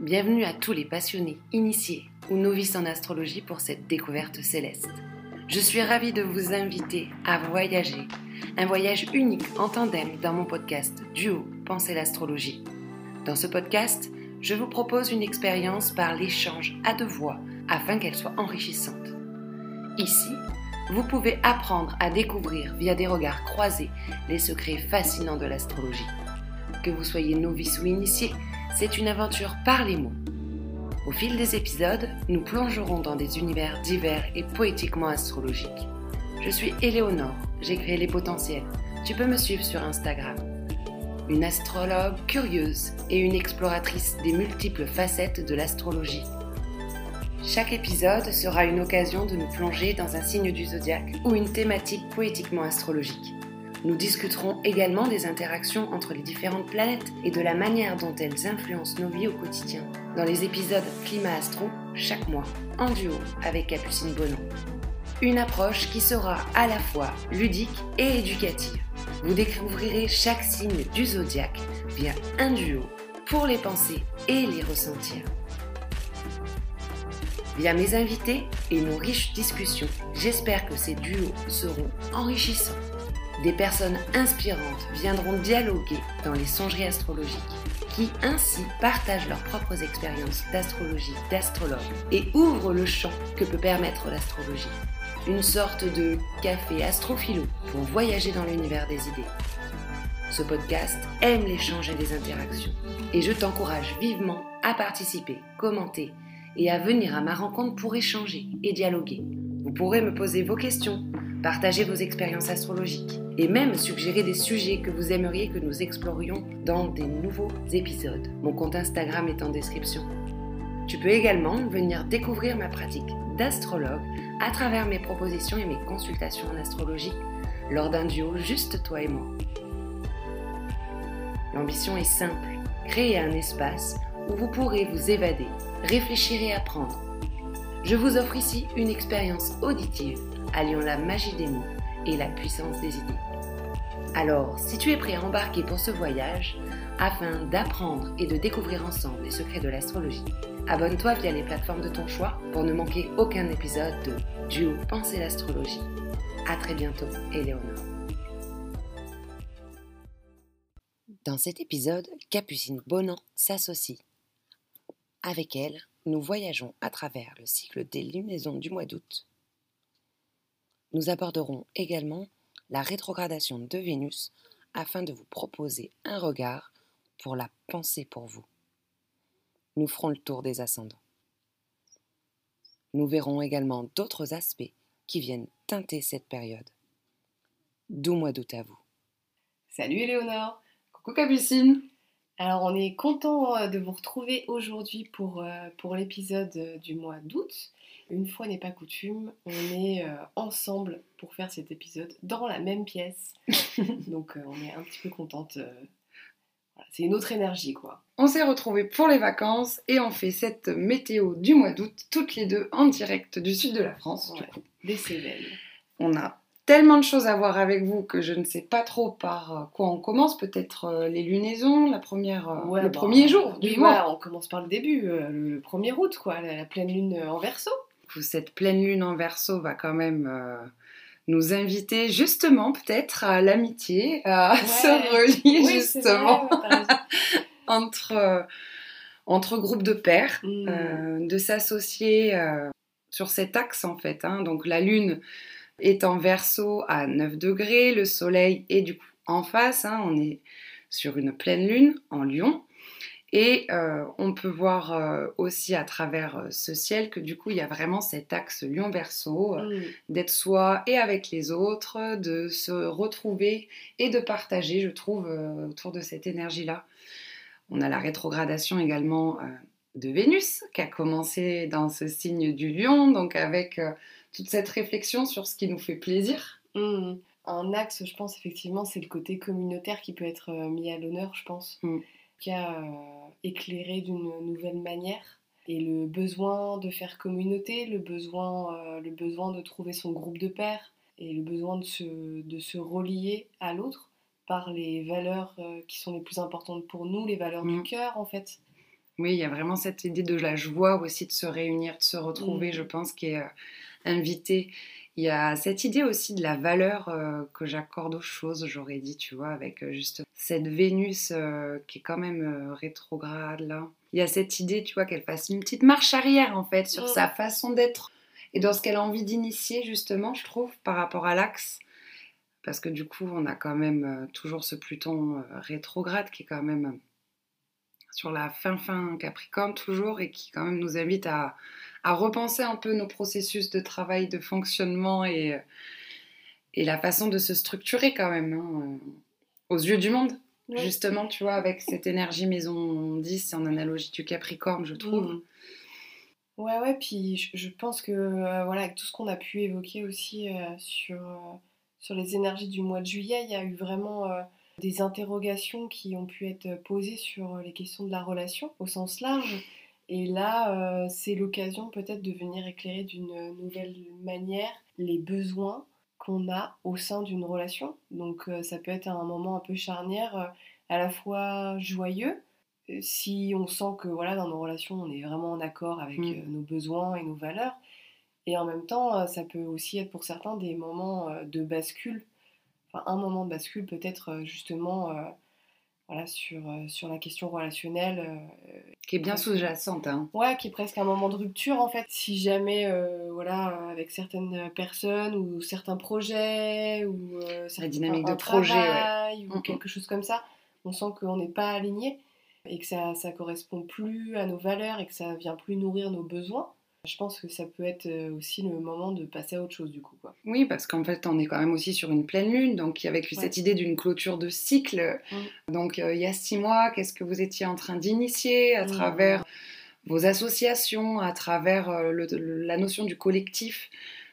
Bienvenue à tous les passionnés, initiés ou novices en astrologie pour cette découverte céleste. Je suis ravie de vous inviter à voyager, un voyage unique en tandem dans mon podcast Duo Penser l'astrologie. Dans ce podcast, je vous propose une expérience par l'échange à deux voix afin qu'elle soit enrichissante. Ici, vous pouvez apprendre à découvrir via des regards croisés les secrets fascinants de l'astrologie. Que vous soyez novice ou initié, c'est une aventure par les mots. Au fil des épisodes, nous plongerons dans des univers divers et poétiquement astrologiques. Je suis Éléonore, j'ai créé les potentiels. Tu peux me suivre sur Instagram. Une astrologue curieuse et une exploratrice des multiples facettes de l'astrologie. Chaque épisode sera une occasion de nous plonger dans un signe du zodiaque ou une thématique poétiquement astrologique. Nous discuterons également des interactions entre les différentes planètes et de la manière dont elles influencent nos vies au quotidien. Dans les épisodes Climat Astro, chaque mois, en duo avec Capucine Bonon. Une approche qui sera à la fois ludique et éducative. Vous découvrirez chaque signe du zodiaque via un duo pour les penser et les ressentir. Via mes invités et nos riches discussions, j'espère que ces duos seront enrichissants. Des personnes inspirantes viendront dialoguer dans les songeries astrologiques, qui ainsi partagent leurs propres expériences d'astrologie, d'astrologue, et ouvrent le champ que peut permettre l'astrologie. Une sorte de café astrophilo pour voyager dans l'univers des idées. Ce podcast aime l'échange et les interactions, et je t'encourage vivement à participer, commenter et à venir à ma rencontre pour échanger et dialoguer. Vous pourrez me poser vos questions, partager vos expériences astrologiques et même suggérer des sujets que vous aimeriez que nous explorions dans des nouveaux épisodes. Mon compte Instagram est en description. Tu peux également venir découvrir ma pratique d'astrologue à travers mes propositions et mes consultations en astrologie lors d'un duo juste toi et moi. L'ambition est simple, créer un espace où vous pourrez vous évader, réfléchir et apprendre. Je vous offre ici une expérience auditive alliant la magie des mots et la puissance des idées. Alors, si tu es prêt à embarquer pour ce voyage, afin d'apprendre et de découvrir ensemble les secrets de l'astrologie, abonne-toi via les plateformes de ton choix pour ne manquer aucun épisode de Duo Penser l'astrologie. A très bientôt, Éléonore. Dans cet épisode, Capucine Bonan s'associe. Avec elle, nous voyageons à travers le cycle des lunaisons du mois d'août. Nous aborderons également la rétrogradation de Vénus afin de vous proposer un regard pour la pensée pour vous. Nous ferons le tour des ascendants. Nous verrons également d'autres aspects qui viennent teinter cette période. Doux mois d'août à vous. Salut Éléonore Coucou Capucine Alors on est content euh, de vous retrouver aujourd'hui pour, euh, pour l'épisode euh, du mois d'août. Une fois n'est pas coutume, on est ensemble pour faire cet épisode dans la même pièce. Donc on est un petit peu contente. c'est une autre énergie quoi. On s'est retrouvés pour les vacances et on fait cette météo du mois d'août toutes les deux en direct du sud de la France. Ouais, des Cévennes. On a tellement de choses à voir avec vous que je ne sais pas trop par quoi on commence. Peut-être les lunaisons, la première, Ouais, le bah, premier jour du oui, mois. on commence par le début, euh, le, le 1er août quoi, la, la pleine lune en verso. Cette pleine lune en verso va quand même euh, nous inviter justement peut-être à l'amitié, à Ouais. se relier Oui, c'est vrai, justement entre, euh, entre groupes de pairs. Mm. euh, de s'associer euh, sur cet axe en fait. hein. Donc la lune est en verso à 9 degrés, le soleil est du coup en face, hein. on est sur une pleine lune en lion. Et euh, on peut voir euh, aussi à travers euh, ce ciel que du coup il y a vraiment cet axe lion-verso, d'être soi et avec les autres, de se retrouver et de partager, je trouve, autour de cette énergie-là. On a la rétrogradation également de Vénus qui a commencé dans ce signe du lion, donc avec toute cette réflexion sur ce qui nous fait plaisir. Mm. Un axe, je pense, effectivement, c'est le côté communautaire qui peut être euh, mis à l'honneur, je pense, Mm. qui a euh, éclairé d'une nouvelle manière. Et le besoin de faire communauté, le besoin, euh, le besoin de trouver son groupe de pairs et le besoin de se, de se relier à l'autre par les valeurs euh, qui sont les plus importantes pour nous, les valeurs Mm. du cœur, en fait. Oui, il y a vraiment cette idée de la joie aussi de se réunir, de se retrouver, Mm. je pense, qui est euh, invitée. Il y a cette idée aussi de la valeur euh, que j'accorde aux choses, j'aurais dit, tu vois, avec euh, juste cette Vénus euh, qui est quand même euh, rétrograde là. Il y a cette idée, tu vois, qu'elle fasse une petite marche arrière en fait sur Mm. sa façon d'être et dans ce qu'elle a envie d'initier justement, je trouve, par rapport à l'axe. Parce que du coup, on a quand même toujours ce Pluton rétrograde qui est quand même sur la fin fin Capricorne toujours et qui quand même nous invite à, à repenser un peu nos processus de travail, de fonctionnement et, euh, et la façon de se structurer quand même hein, euh, aux yeux du monde. Justement, tu vois, avec cette énergie maison 10 en analogie du Capricorne, je trouve. Mm. Ouais, ouais, puis je, je pense que euh, voilà, avec tout ce qu'on a pu évoquer aussi euh, sur, euh, sur les énergies du mois de juillet, il y a eu vraiment des interrogations qui ont pu être posées sur les questions de la relation au sens large. Et là, euh, c'est l'occasion peut-être de venir éclairer d'une nouvelle manière les besoins qu'on a au sein d'une relation. Donc euh, ça peut être un moment un peu charnière, euh, à la fois joyeux, si on sent que voilà dans nos relations on est vraiment en accord avec Mm. nos besoins et nos valeurs et en même temps ça peut aussi être pour certains des moments de bascule enfin un moment de bascule peut-être justement voilà sur, euh, sur la question relationnelle euh, Qui est bien sous-jacente. Hein. Ouais, qui est presque un moment de rupture en fait. Si jamais, euh, voilà, avec certaines personnes ou certains projets ou certains- dynamique de projet, ouais. ou Mhm. quelque chose comme ça, on sent qu'on n'est pas aligné et que ça ça correspond plus à nos valeurs et que ça vient plus nourrir nos besoins. Je pense que ça peut être euh, aussi le moment de passer à autre chose du coup quoi. Oui, parce qu'en fait, on est quand même aussi sur une pleine lune, donc avec Ouais. cette idée d'une clôture de cycle. Donc, euh, il y a six mois, qu'est-ce que vous étiez en train d'initier à Mm. travers vos associations, à travers euh, le- le- la notion du collectif?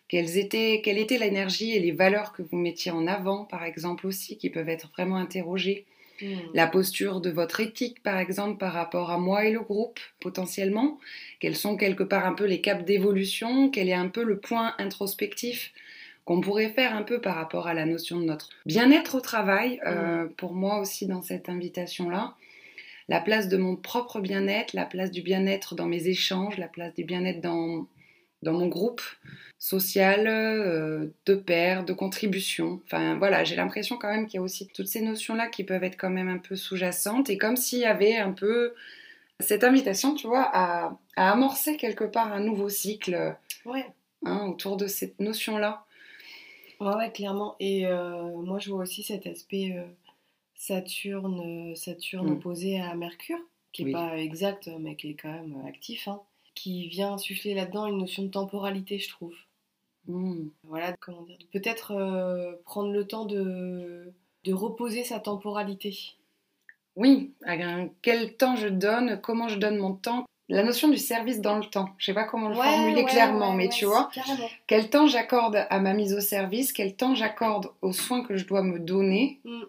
Quelles étaient, Quelle était l'énergie et les valeurs que vous mettiez en avant, par exemple, aussi, qui peuvent être vraiment interrogées? Mm. la posture de votre éthique, par exemple, par rapport à moi et le groupe, potentiellement, quels sont quelque part un peu les caps d'évolution, quel est un peu le point introspectif qu'on pourrait faire un peu par rapport à la notion de notre bien-être au travail, euh, pour moi aussi dans cette invitation-là, la place de mon propre bien-être, la place du bien-être dans mes échanges, la place du bien-être dans, dans mon groupe social, euh, de pair, de contribution. Enfin voilà, j'ai l'impression quand même qu'il y a aussi toutes ces notions-là qui peuvent être quand même un peu sous-jacentes et comme s'il y avait un peu cette invitation, tu vois, à, à amorcer quelque part un nouveau cycle Ouais. hein, autour de cette notion-là. Ouais, ouais, clairement. Et euh, moi, je vois aussi cet aspect euh, Saturne, Saturne Mm. opposé à Mercure, qui est Oui. pas exact, mais qui est quand même actif, hein, qui vient insuffler là-dedans une notion de temporalité, je trouve. Hmm. Voilà, comment dire, peut-être euh, prendre le temps de, de reposer sa temporalité. Oui, à quel temps je donne, comment je donne mon temps. La notion du service dans le temps, je sais pas comment le Ouais, formuler ouais, clairement, ouais, mais tu vois, carrément. quel temps j'accorde à ma mise au service, quel temps j'accorde aux soins que je dois me donner. Mm.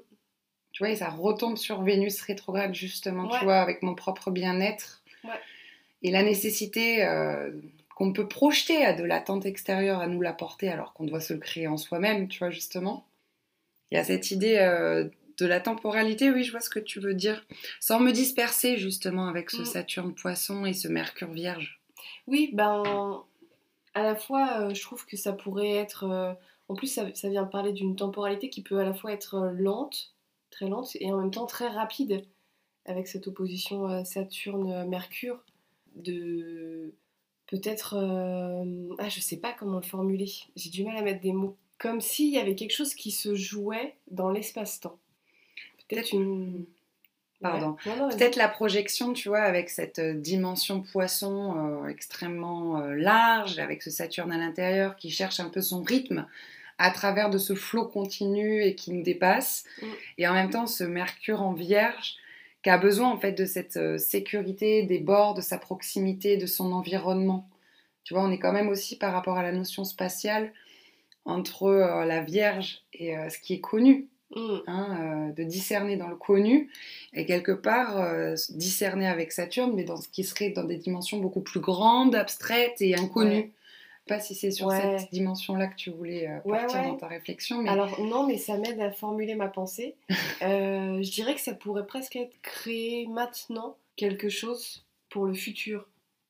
Tu vois, et ça retombe sur Vénus rétrograde justement, tu vois, avec mon propre bien-être. Et la nécessité euh, qu'on peut projeter à de l'attente extérieure à nous l'apporter alors qu'on doit se le créer en soi-même, tu vois, justement. Il y a cette idée euh, de la temporalité, oui, je vois ce que tu veux dire, sans me disperser justement avec ce Mm. Saturne poisson et ce Mercure vierge. Oui, ben, à la fois, euh, je trouve que ça pourrait être. euh, en plus, ça, ça vient parler d'une temporalité qui peut à la fois être lente, très lente, et en même temps très rapide, avec cette opposition Saturne-Mercure, de peut-être. euh, ah, je sais pas comment le formuler, j'ai du mal à mettre des mots. Comme s'il y avait quelque chose qui se jouait dans l'espace-temps. Peut-être une. Pardon. Ouais. Peut-être la projection, tu vois, avec cette euh, dimension poisson euh, extrêmement euh, large, avec ce Saturne à l'intérieur qui cherche un peu son rythme à travers de ce flot continu et qui nous dépasse. Mm. Et en même temps, ce Mercure en vierge qui a besoin en fait de cette euh, sécurité des bords, de sa proximité, de son environnement. Tu vois, on est quand même aussi par rapport à la notion spatiale entre euh, la Vierge et euh, ce qui est connu Mm. hein, euh, de discerner dans le connu et quelque part discerner avec Saturne, mais dans ce qui serait dans des dimensions beaucoup plus grandes, abstraites et inconnues. Ouais. Pas si c'est sur Ouais. cette dimension-là que tu voulais euh, partir ouais. dans ta réflexion, mais Alors non, mais ça m'aide à formuler ma pensée. Euh, je dirais que ça pourrait presque être créé maintenant quelque chose pour le futur,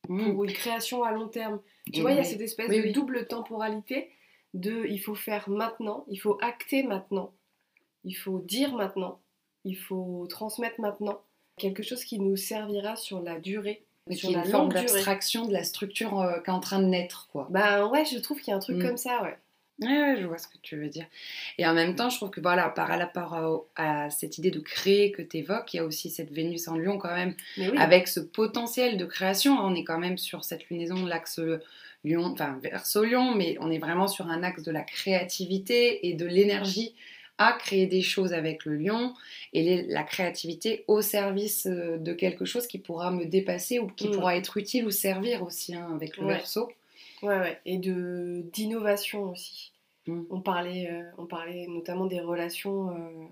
Mm. pour une création à long terme. Tu vois, il y a cette espèce Oui, de oui. double temporalité de il faut faire maintenant, il faut acter maintenant, il faut dire maintenant, il faut transmettre maintenant. Quelque chose qui nous servira sur la durée, Mais sur qui est une forme d'abstraction de la structure euh, qui est en train de naître, quoi. Ben ouais, je trouve qu'il y a un truc Mm. comme ça, ouais. Ouais, ouais, je vois ce que tu veux dire. Et en même temps, je trouve que voilà, par rapport à, à cette idée de créer que tu évoques, il y a aussi cette Vénus en Lion quand même, oui, avec ce potentiel de création. On est quand même sur cette lunaison de l'axe Lion, enfin verso Lion, mais on est vraiment sur un axe de la créativité et de l'énergie à créer des choses avec le lion et les- la créativité au service euh, de quelque chose qui pourra me dépasser ou qui Mm. pourra être utile ou servir aussi hein, avec le Ouais. verso. ouais, ouais. Et de d'innovation aussi. Mm. On, parlait, euh, on parlait notamment des relations euh,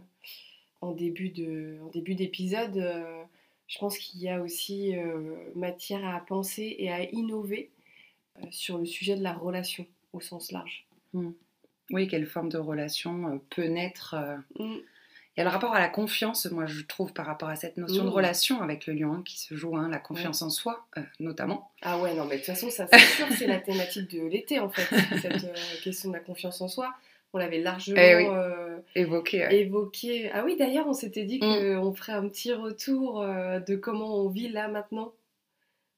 en début de, en début d'épisode. euh, je pense qu'il y a aussi matière à penser et à innover sur le sujet de la relation au sens large. Oui, quelle forme de relation euh, peut naître Mm. Il y a le rapport à la confiance, moi je trouve, par rapport à cette notion de Mm. relation avec le lion hein, qui se joue, hein, la confiance en soi euh, notamment. Ah ouais, non, mais de toute façon, ça c'est sûr, c'est la thématique de l'été en fait, cette euh, question de la confiance en soi. On l'avait largement Eh oui. euh, Évoqué. ouais. évoqué. Ah oui, d'ailleurs, on s'était dit Mm. qu'on ferait un petit retour de comment on vit là maintenant.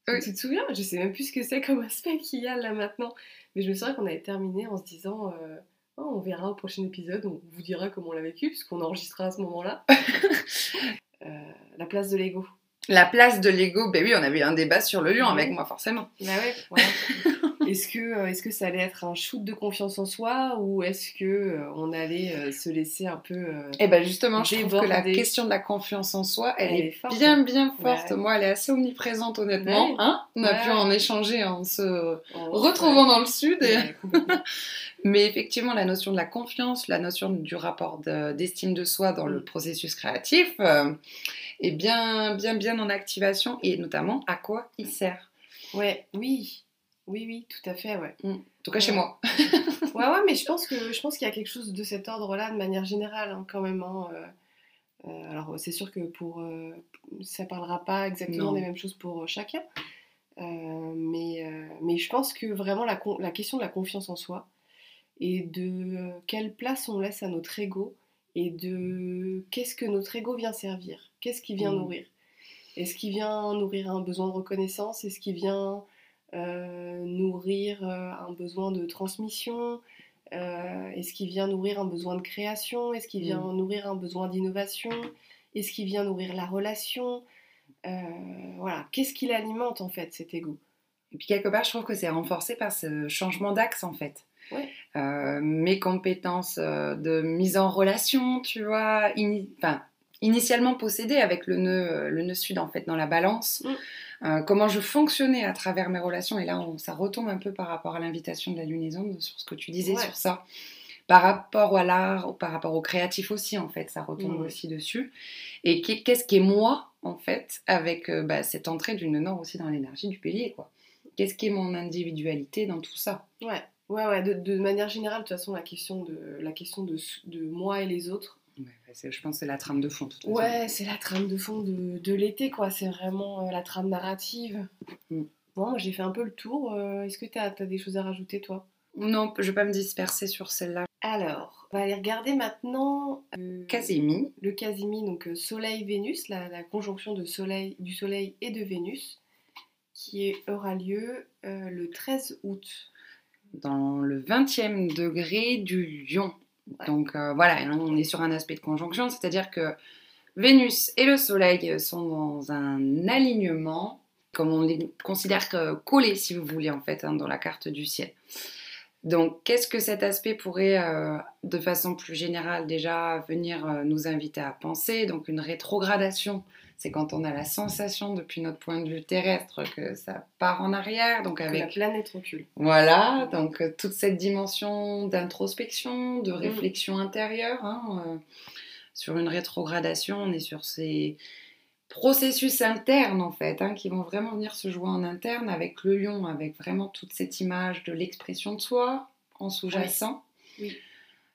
Oui. Tu te souviens? Je sais même plus ce que c'est comme aspect qu'il y a là maintenant. Mais je me souviens qu'on avait terminé en se disant on verra au prochain épisode, on vous dira comment on l'a vécu, puisqu'on enregistrera à ce moment-là. Euh, la place de l'ego. La place de l'ego, ben oui, on avait eu un débat sur le lion Ouais. avec moi forcément. Bah ouais, voilà. est-ce que, euh, est-ce que ça allait être un shoot de confiance en soi ou est-ce que euh, on allait euh, se laisser un peu euh, Et ben justement, je trouve que la question de la confiance en soi, elle, Elle est, est forte, bien bien forte. Ouais. Moi, elle est assez omniprésente honnêtement. Ouais. Hein on a Ouais. pu en échanger en se en- retrouvant dans le sud. et- Ouais. Mais effectivement, la notion de la confiance, la notion du rapport de- d'estime de, soi dans le processus créatif est bien, bien, bien en activation et notamment à quoi il sert. Ouais, oui, oui, oui, tout à fait, ouais. En tout cas, chez moi. Ouais, ouais, mais je pense que je pense qu'il y a quelque chose de cet ordre-là de manière générale, hein, quand même. hein, euh, euh, alors, c'est sûr que pour euh, ça parlera pas exactement Non. des mêmes choses pour euh, chacun, Euh, mais mais je pense que vraiment la, la question de la confiance en soi et de quelle place on laisse à notre ego et de qu'est-ce que notre ego vient servir, qu'est-ce qui vient Mm. nourrir? Est-ce qu'il vient nourrir un besoin de reconnaissance? Est-ce qu'il vient euh, nourrir euh, un besoin de transmission? Euh, Est-ce qu'il vient nourrir un besoin de création? Est-ce qu'il vient nourrir un besoin d'innovation? Est-ce qu'il vient nourrir la relation? Voilà, qu'est-ce qu'il alimente en fait cet ego? Et puis quelque part, je trouve que c'est renforcé par ce changement d'axe en fait. Ouais. Euh, mes compétences euh, de mise en relation, tu vois, ini- initialement possédées avec le nœud, euh, le nœud sud en fait dans la balance. Mm. Euh, comment je fonctionnais à travers mes relations. Et là, on- ça retombe un peu par rapport à l'invitation de la lunaison, sur ce que tu disais Ouais. sur ça. Par rapport à l'art, par rapport au créatif aussi, en fait, ça retombe Mm. aussi dessus. Et qu'est- qu'est-ce qui est moi, en fait, avec euh, bah, cette entrée du nœud nord aussi dans l'énergie du bélier, quoi? Qu'est-ce qui est mon individualité dans tout ça? Ouais, ouais, ouais. De, de manière générale, de toute façon, la question de la question de, de moi et les autres. Ouais, Je pense que c'est la trame de fond. toute. Ouais, c'est la trame de fond de, de l'été, quoi. C'est vraiment euh, la trame narrative. Mm. Bon, moi, j'ai fait un peu le tour. Euh, Est-ce que tu as, des choses à rajouter, toi? Non, je vais pas me disperser sur celle-là. Alors, on va aller regarder maintenant euh, Casimi, le Casimi, donc euh, Soleil-Vénus, la, la conjonction de soleil, du Soleil et de Vénus, qui aura lieu le 13 août. Dans le 20e degré du lion. Donc euh, voilà, on est sur un aspect de conjonction, c'est-à-dire que Vénus et le Soleil sont dans un alignement, comme on les considère que collés, si vous voulez, en fait, hein, dans la carte du ciel. Donc, qu'est-ce que cet aspect pourrait, euh, de façon plus générale, déjà venir euh, nous inviter à penser? Donc, une rétrogradation, c'est quand on a la sensation, depuis notre point de vue terrestre, que ça part en arrière, donc Que la avec planète recule. voilà, donc euh, toute cette dimension d'introspection, Mm. de réflexion intérieure. hein, sur une rétrogradation, on est sur ces processus internes en fait, hein, qui vont vraiment venir se jouer en interne avec le lion, avec vraiment toute cette image de l'expression de soi en sous-jacent. Oui.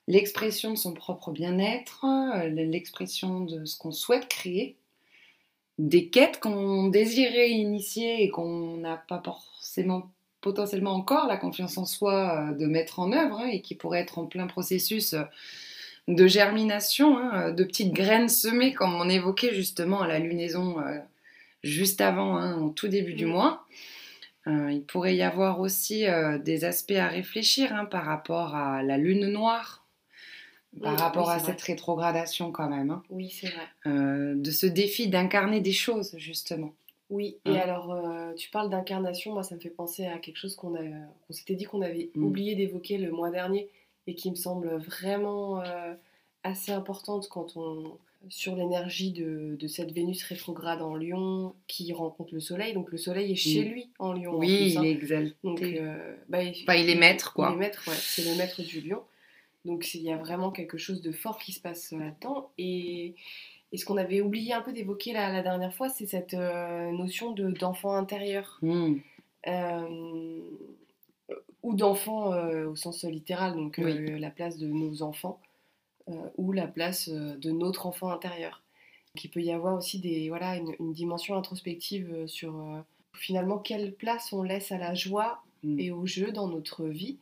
L'expression de son propre bien-être, euh, l'expression de ce qu'on souhaite créer. des quêtes qu'on désirait initier et qu'on n'a pas forcément potentiellement encore la confiance en soi euh, de mettre en œuvre hein, et qui pourrait être en plein processus euh, de germination, hein, de petites graines semées comme on évoquait justement à la lunaison juste avant, hein, au tout début du Mm. mois. Euh, il pourrait y avoir aussi euh, des aspects à réfléchir hein, par rapport à la lune noire, par rapport oui, à cette rétrogradation quand même, hein. Oui, c'est vrai. Euh, de ce défi d'incarner des choses justement. Oui, et alors euh, tu parles d'incarnation, moi ça me fait penser à quelque chose qu'on s'était dit qu'on avait Mm. oublié d'évoquer le mois dernier et qui me semble vraiment euh, assez importante quand on sur l'énergie de, de cette Vénus rétrograde en Lion qui rencontre le Soleil. Donc le Soleil est chez Mm. lui en Lion. en Oui, plus, il hein. est exalté. Donc, euh, bah, il, Enfin, il est maître, quoi. Il est maître, ouais. C'est le maître du lion. Donc, il y a vraiment quelque chose de fort qui se passe là-dedans. Et, et ce qu'on avait oublié un peu d'évoquer la, la dernière fois, c'est cette euh, notion de, d'enfant intérieur. Euh, ou d'enfant euh, au sens littéral, donc euh, la place de nos enfants, euh, ou la place de notre enfant intérieur. Donc, il peut y avoir aussi des, voilà, une, une dimension introspective sur finalement quelle place on laisse à la joie Mm. et au jeu dans notre vie,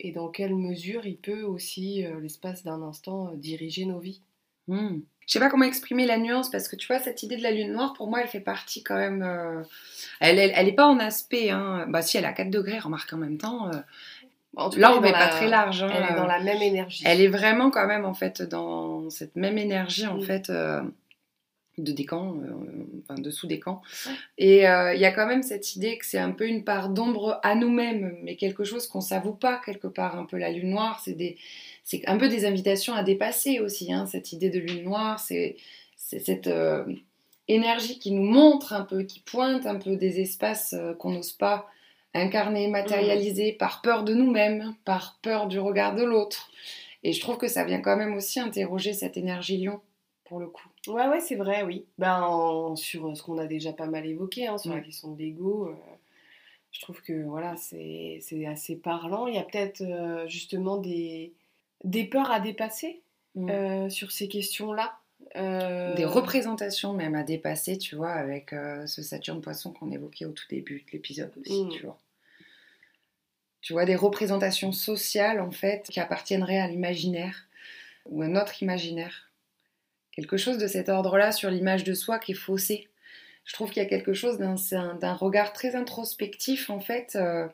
et dans quelle mesure il peut aussi, l'espace d'un instant, diriger nos vies. Hmm. Je sais pas comment exprimer la nuance parce que tu vois cette idée de la lune noire pour moi elle fait partie quand même. euh, Elle, elle, elle est pas en aspect. Hein. Bah si elle a 4 degrés remarque en même temps. euh, En tout L'orbe elle est dans pas très large. hein, Elle est dans euh, la même énergie. Elle est vraiment quand même en fait dans cette même énergie en Mm. fait euh, de décan, euh, enfin dessous des camps. Ouais. Et euh, il y a quand même cette idée que c'est un peu une part d'ombre à nous-mêmes, mais quelque chose qu'on s'avoue pas quelque part. Un peu la lune noire, c'est des, c'est un peu des invitations à dépasser aussi. Hein, cette idée de lune noire, c'est, c'est cette euh, énergie qui nous montre un peu, qui pointe un peu des espaces qu'on n'ose pas incarner, matérialiser par peur de nous-mêmes, par peur du regard de l'autre. Et je trouve que ça vient quand même aussi interroger cette énergie lion, pour le coup. Ouais, ouais, c'est vrai, oui. Ben, en- sur ce qu'on a déjà pas mal évoqué, hein, sur la question de l'ego, euh, je trouve que voilà, c'est c'est assez parlant. Il y a peut-être euh, justement des, des peurs à dépasser Mm. euh, sur ces questions-là. Euh, Des représentations même à dépasser, tu vois, avec euh, ce Saturne Poisson qu'on évoquait au tout début de l'épisode aussi, Mm. tu vois. Tu vois, des représentations sociales, en fait, qui appartiendraient à l'imaginaire, ou à notre imaginaire. Quelque chose de cet ordre-là sur l'image de soi qui est faussée. Je trouve qu'il y a quelque chose d'un regard très introspectif, en fait, euh,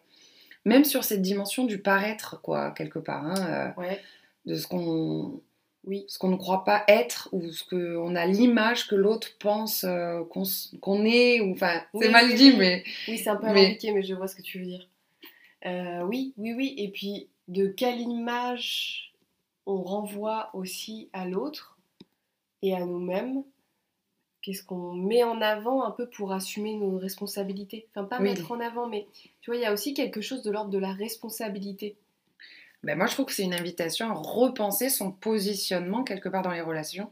même sur cette dimension du paraître, quoi, quelque part, hein, euh, Ouais, de ce qu'on oui. ce qu'on ne croit pas être ou ce qu'on a l'image que l'autre pense euh, qu'on est ou enfin c'est mal dit mais Oui, c'est un peu Mais- alambiqué, mais je vois ce que tu veux dire. Euh, oui, oui, oui. Et puis, de quelle image on renvoie aussi à l'autre et à nous-mêmes Qu'est-ce qu'on met en avant un peu pour assumer nos responsabilités? Enfin, pas Oui. mettre en avant, mais tu vois, il y a aussi quelque chose de l'ordre de la responsabilité. ben, moi je trouve que c'est une invitation à repenser son positionnement quelque part dans les relations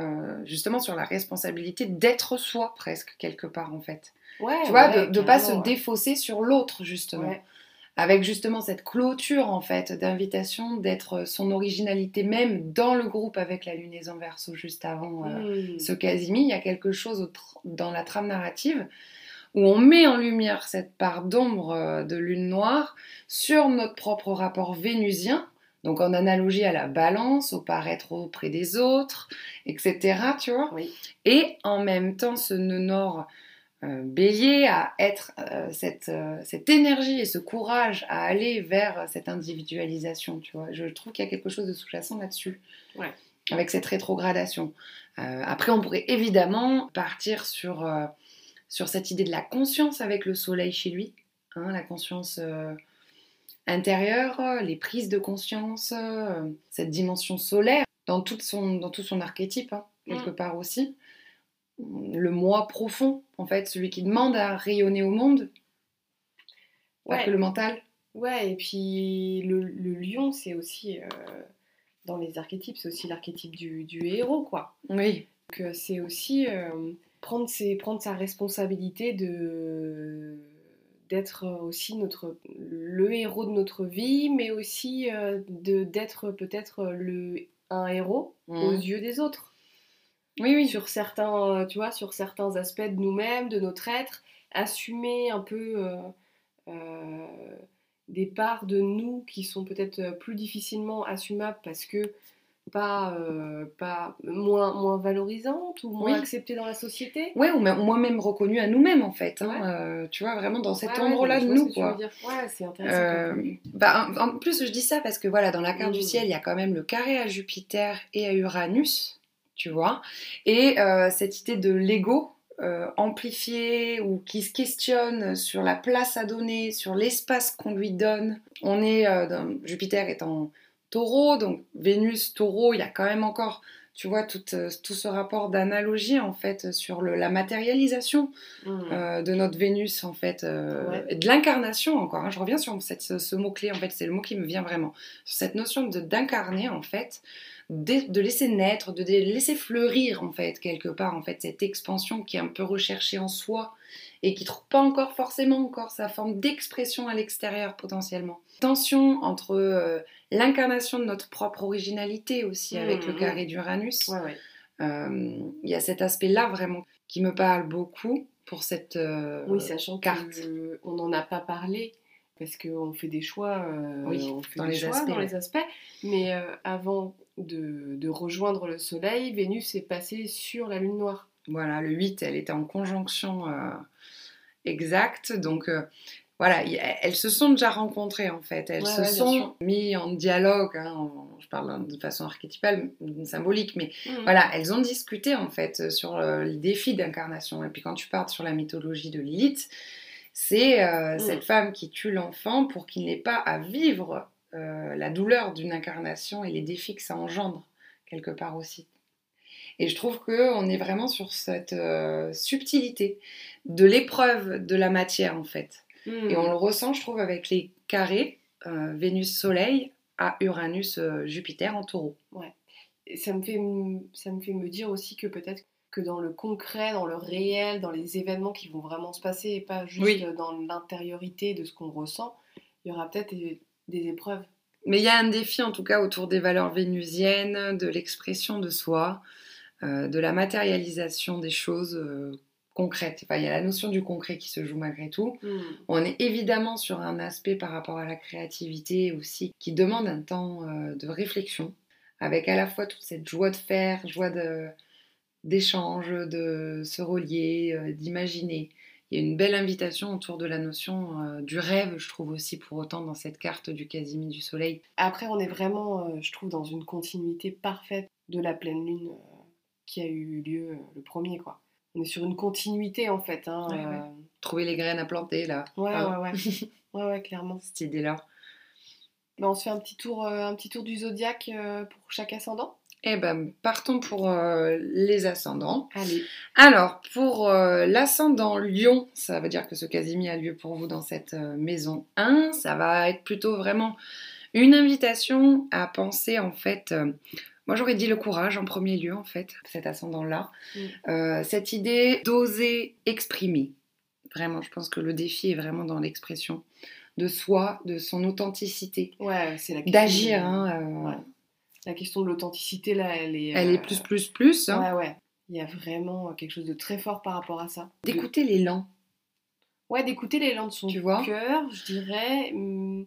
euh, justement sur la responsabilité d'être soi presque quelque part en fait Ouais, tu vois ouais, de ne pas se défausser sur l'autre justement Ouais. Avec justement cette clôture en fait d'invitation d'être son originalité même dans le groupe avec la lunaison verso juste avant euh, Hmm. ce Casimir, il y a quelque chose dans la trame narrative où on met en lumière cette part d'ombre euh, de lune noire sur notre propre rapport vénusien, donc en analogie à la balance, au paraître auprès des autres, etc. Tu vois Oui. Et en même temps, ce nœud nord euh, bélier à être euh, cette, euh, cette énergie et ce courage à aller vers cette individualisation, tu vois. Je trouve qu'il y a quelque chose de sous-jacent là-dessus. Ouais. Avec cette rétrogradation. Après, on pourrait évidemment partir sur, sur cette idée de la conscience avec le soleil chez lui, hein, la conscience intérieure, les prises de conscience, cette dimension solaire dans, toute son, dans tout son archétype, hein, quelque Mm. part aussi. Le moi profond, en fait, celui qui demande à rayonner au monde, Ouais. que le mental. Ouais, et puis le, le lion, c'est aussi, euh, dans les archétypes, c'est aussi l'archétype du, du héros, quoi. Oui. Donc euh, c'est aussi euh, prendre, ses, prendre sa responsabilité de d'être aussi notre le héros de notre vie, mais aussi euh, de d'être peut-être le un héros aux Mhm. yeux des autres. Oui, oui. sur certains, euh, tu vois, sur certains aspects de nous-mêmes, de notre être, assumer un peu euh, euh, des parts de nous qui sont peut-être plus difficilement assumables parce que pas, euh, pas moins, moins valorisantes ou moins Oui. acceptées dans la société. Ouais, ou même- moi-même reconnue à nous-mêmes en fait. hein, Ouais. euh, tu vois, vraiment dans cet Ouais, endroit-là de nous, quoi. Ouais, c'est intéressant. Euh, bah, en, en plus, je dis ça parce que voilà, dans la carte du Mm. ciel, il y a quand même le carré à Jupiter et à Uranus, tu vois. Et euh, cette idée de l'ego euh, amplifié ou qui se questionne sur la place à donner, sur l'espace qu'on lui donne. On est, euh, dans- Jupiter est en taureau, donc Vénus, taureau, il y a quand même encore, tu vois, tout, tout ce rapport d'analogie en fait sur le- la matérialisation Mm. euh, de notre Vénus en fait, Ouais. de l'incarnation encore. hein. Je reviens sur cette- ce, ce mot-clé en fait, c'est le mot qui me vient vraiment. Sur cette notion de d'incarner en fait, de, de laisser naître, de laisser fleurir en fait quelque part en fait cette expansion qui est un peu recherchée en soi et qui trouve pas encore forcément encore sa forme d'expression à l'extérieur potentiellement. Tension entre euh, l'incarnation de notre propre originalité aussi avec le Mhm. carré d'Uranus. Ouais, ouais. Euh, Il y a cet aspect-là vraiment qui me parle beaucoup pour cette euh, Oui, sachant carte. qu'on n'en a pas parlé parce qu'on fait des choix, euh, Oui, on fait dans des les choix aspects, dans ouais. les aspects. Mais euh, avant de, de rejoindre le Soleil, Vénus est passée sur la Lune noire. Voilà, le 8, elle était en conjonction euh, exacte. Donc voilà, y- elles se sont déjà rencontrées en fait. Elles Ouais, se ouais, sont mises en dialogue. hein, en- je parle de façon archétypale, symbolique, mais Mhm. voilà, elles ont discuté en fait sur les défis d'incarnation. Et puis quand tu parles sur la mythologie de Lilith, c'est euh, Mm. cette femme qui tue l'enfant pour qu'il n'ait pas à vivre euh, la douleur d'une incarnation et les défis que ça engendre quelque part aussi. Et je trouve que on est vraiment sur cette euh, subtilité de l'épreuve de la matière en fait. Mhm. Et on le ressent, je trouve, avec les carrés Vénus-Soleil à Uranus-Jupiter en taureau. Et ça me fait ça me fait me dire aussi que peut-être que dans le concret, dans le réel, dans les événements qui vont vraiment se passer et pas juste Oui. dans l'intériorité de ce qu'on ressent, il y aura peut-être des, épreuves. Mais il y a un défi en tout cas autour des valeurs vénusiennes, de l'expression de soi, euh, de la matérialisation des choses euh, concrètes. Enfin, il y a la notion du concret qui se joue malgré tout. Mhm. On est évidemment sur un aspect par rapport à la créativité aussi qui demande un temps euh, de réflexion, avec à la fois toute cette joie de faire, joie de d'échange, de se relier, euh, d'imaginer. Il y a une belle invitation autour de la notion euh, du rêve, je trouve aussi pour autant dans cette carte du Casimir du Soleil. Après, on est vraiment, euh, je trouve, dans une continuité parfaite de la pleine lune euh, qui a eu lieu le premier, quoi. On est sur une continuité, en fait. Hein, Ouais, ouais. Trouver les graines à planter là. ouais, ouais, ouais. ouais, ouais, clairement. Cette idée-là. Bah, on se fait un petit tour, un petit tour du zodiaque pour chaque ascendant. Eh ben, partons pour euh, les ascendants. Allez. Alors, pour euh, l'ascendant Lion, ça veut dire que ce Casimir a lieu pour vous dans cette euh, maison 1. Ça va être plutôt vraiment une invitation à penser en fait. moi, j'aurais dit le courage en premier lieu, en fait, cet ascendant-là. Mm. Cette idée d'oser exprimer. Vraiment, je pense que le défi est vraiment dans l'expression de soi, de son authenticité. Ouais, c'est la question. D'agir, hein, Ouais. La question de l'authenticité, là, elle est. elle euh, est plus, plus, plus. hein. Ouais, ouais. Il y a vraiment quelque chose de très fort par rapport à ça. De- D'écouter l'élan, Ouais, d'écouter l'élan de son Tu vois? cœur, je dirais, hum,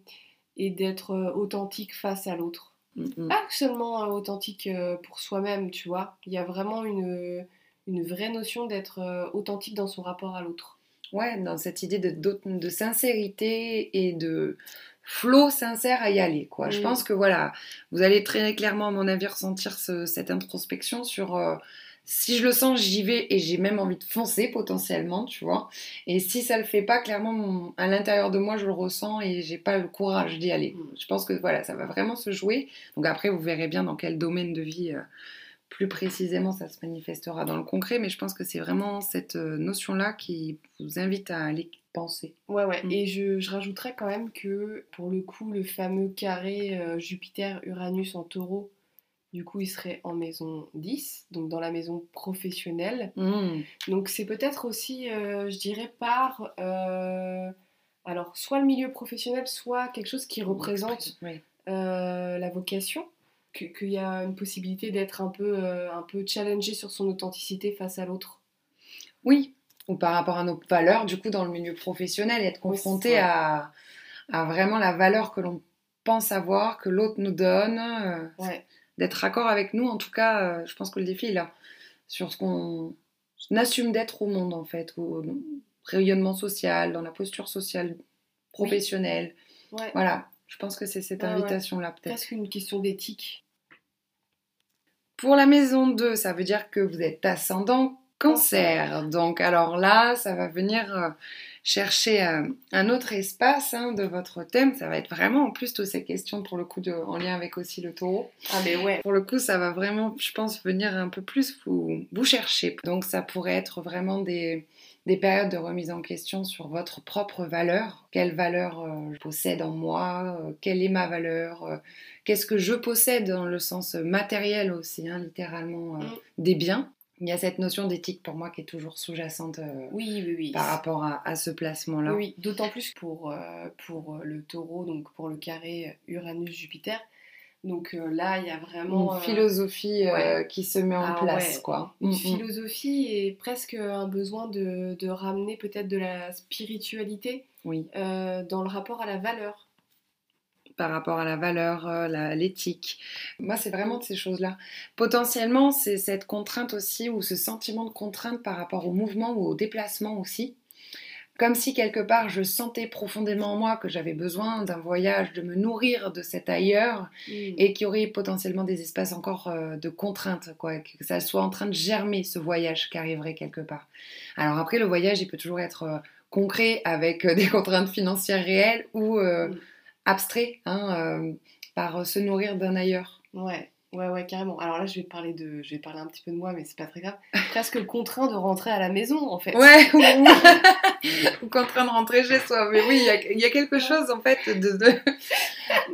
et d'être euh, authentique face à l'autre. Mm, mm. Pas seulement euh, authentique euh, pour soi-même, tu vois. Il y a vraiment une, une vraie notion d'être euh, authentique dans son rapport à l'autre. Ouais, dans cette idée de sincérité et de flow sincère à y aller. Quoi. Je Mm. pense que voilà, vous allez très clairement, à mon avis, ressentir ce- cette introspection sur euh, si je le sens, j'y vais et j'ai même envie de foncer potentiellement, tu vois. Et si ça le fait pas, clairement, mon- à l'intérieur de moi, je le ressens et j'ai pas le courage d'y aller. Mm. Je pense que voilà, ça va vraiment se jouer. Donc après, vous verrez bien dans quel domaine de vie. euh, plus précisément, ça se manifestera dans le concret, mais je pense que c'est vraiment cette euh, notion-là qui vous invite à aller penser. Ouais, ouais. Mm. Et je, je rajouterais quand même que, pour le coup, le fameux carré euh, Jupiter-Uranus en taureau, du coup, il serait en maison 10, donc dans la maison professionnelle. Mmh. Donc c'est peut-être aussi, euh, je dirais, par... euh, alors, soit le milieu professionnel, soit quelque chose qui représente Oui. la vocation. Qu'il y a une possibilité d'être un peu, euh, un peu challengé sur son authenticité face à l'autre. Oui, ou par rapport à nos valeurs, du coup, dans le milieu professionnel, être confronté à, à vraiment la valeur que l'on pense avoir, que l'autre nous donne, euh, Ouais, d'être raccord avec nous. En tout cas, euh, je pense que le défi est là, sur ce qu'on on assume d'être au monde, en fait, au rayonnement social, dans la posture sociale, professionnelle. ouais. Voilà, je pense que c'est cette ouais. invitation-là, peut-être. Presque une question d'éthique. Pour la maison 2, ça veut dire que vous êtes ascendant cancer. Donc alors là, ça va venir euh, chercher euh, un autre espace hein, de votre thème. Ça va être vraiment en plus toutes ces questions pour le coup de, en lien avec aussi le taureau. Ah, mais ouais. Pour le coup, ça va vraiment, je pense, venir un peu plus vous, vous chercher. Donc ça pourrait être vraiment des, des périodes de remise en question sur votre propre valeur. Quelle valeur euh, je possède en moi euh, Quelle est ma valeur euh, Qu'est-ce que je possède dans le sens matériel aussi, hein, littéralement, euh, Mm. des biens Il y a cette notion d'éthique pour moi qui est toujours sous-jacente euh, Oui, oui, oui. par rapport à, à ce placement-là. Oui, oui. d'autant plus pour, euh, pour le taureau, donc pour le carré Uranus-Jupiter. Donc euh, là, il y a vraiment Une euh, philosophie euh, ouais. qui se met en Ah place, ouais. quoi. une Mm, mm. philosophie et presque un besoin de, de ramener peut-être de la spiritualité Oui. euh, dans le rapport à la valeur. par rapport à la valeur, la- l'éthique. Moi, c'est vraiment de ces choses-là. Potentiellement, c'est cette contrainte aussi, ou ce sentiment de contrainte par rapport au mouvement ou au déplacement aussi. Comme si quelque part, je sentais profondément en moi que j'avais besoin d'un voyage, de me nourrir de cet ailleurs, et qu'il y aurait potentiellement des espaces encore euh, de contrainte, quoi, que ça soit en train de germer ce voyage qui arriverait quelque part. Alors après, le voyage, il peut toujours être euh, concret avec euh, des contraintes financières réelles ou euh, Mm. abstrait, hein, par se nourrir d'un ailleurs. Ouais, ouais, ouais, carrément. Alors là, je vais parler de, je vais parler un petit peu de moi, mais c'est pas très grave. Presque contraint de rentrer à la maison, en fait. Ouais, ou, ou contraint de rentrer chez soi. Mais oui, il y a, il y a quelque chose en fait de, de,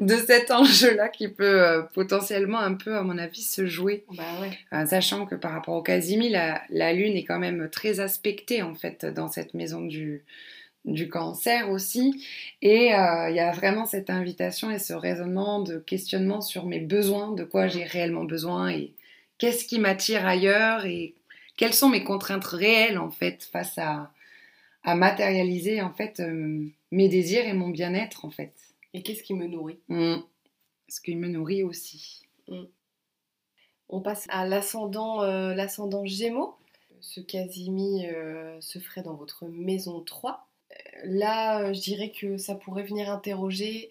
de cet enjeu-là qui peut euh, potentiellement un peu, à mon avis, se jouer. Bah ouais. Euh, sachant que par rapport au Casimir, la, la Lune est quand même très aspectée en fait dans cette maison du, du cancer aussi. Et euh, il y a vraiment cette invitation et ce raisonnement de questionnement sur mes besoins, de quoi j'ai réellement besoin et qu'est-ce qui m'attire ailleurs et quelles sont mes contraintes réelles en fait face à, à matérialiser en fait euh, mes désirs et mon bien-être en fait. Et qu'est-ce qui me nourrit? Mm. Ce qui me nourrit aussi. On passe à l'ascendant, euh, l'ascendant Gémeaux. Ce Casimi se ferait dans votre maison 3. Là, euh, je dirais que ça pourrait venir interroger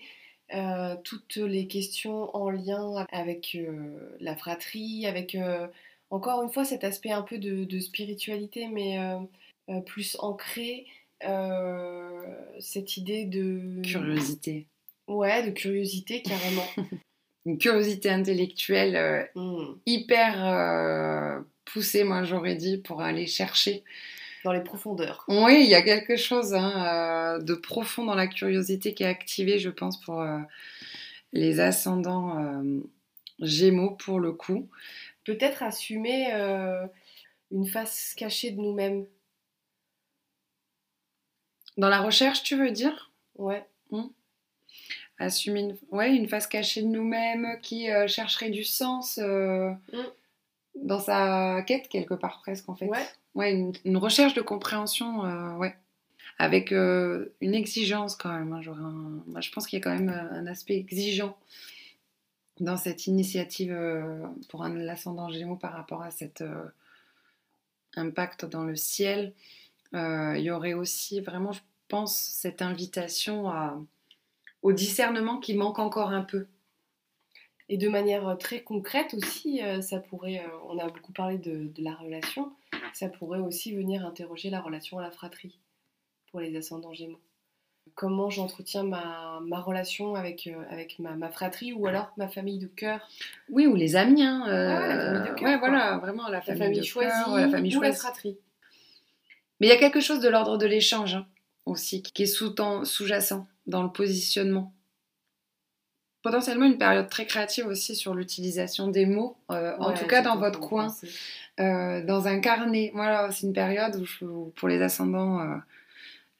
euh, toutes les questions en lien avec euh, la fratrie, avec euh, encore une fois cet aspect un peu de, de spiritualité, mais plus ancré. cette idée de Curiosité. ouais de curiosité carrément Une curiosité intellectuelle Hmm. hyper poussée, moi j'aurais dit, pour aller chercher. Dans les profondeurs Oui, il y a quelque chose hein, euh, de profond dans la curiosité qui est activée, je pense, pour euh, les ascendants euh, gémeaux, pour le coup. peut-être assumer euh, une face cachée de nous-mêmes. Dans la recherche, tu veux dire? Ouais, Assumer une, ouais, une face cachée de nous-mêmes qui euh, chercherait du sens euh, Mm. dans sa quête, quelque part presque, en fait. ouais, Ouais, une, recherche de compréhension, euh, ouais. Avec euh, une exigence quand même. hein, je pense qu'il y a quand même euh, un aspect exigeant dans cette initiative pour un l'ascendant Gémeaux par rapport à cet impact dans le ciel. Il y aurait aussi vraiment, je pense, cette invitation au discernement qui manque encore un peu. Et de manière très concrète aussi, ça pourrait, on a beaucoup parlé de la relation, ça pourrait aussi venir interroger la relation à la fratrie pour les ascendants gémeaux. Comment j'entretiens ma, ma relation avec, euh, avec ma, ma fratrie ou alors ma famille de cœur, Oui, ou les amis. Hein, euh, la famille de cœur, ouais, voilà, vraiment la la famille, famille, de choisie cœur, la famille ou la fratrie. Mais il y a quelque chose de l'ordre de l'échange hein, aussi, qui est sous- sous-jacent dans le positionnement. Potentiellement une période très créative aussi sur l'utilisation des mots, euh, en tout cas dans votre coin. Euh, dans un carnet. Voilà, c'est une période où, je- où pour les ascendants euh,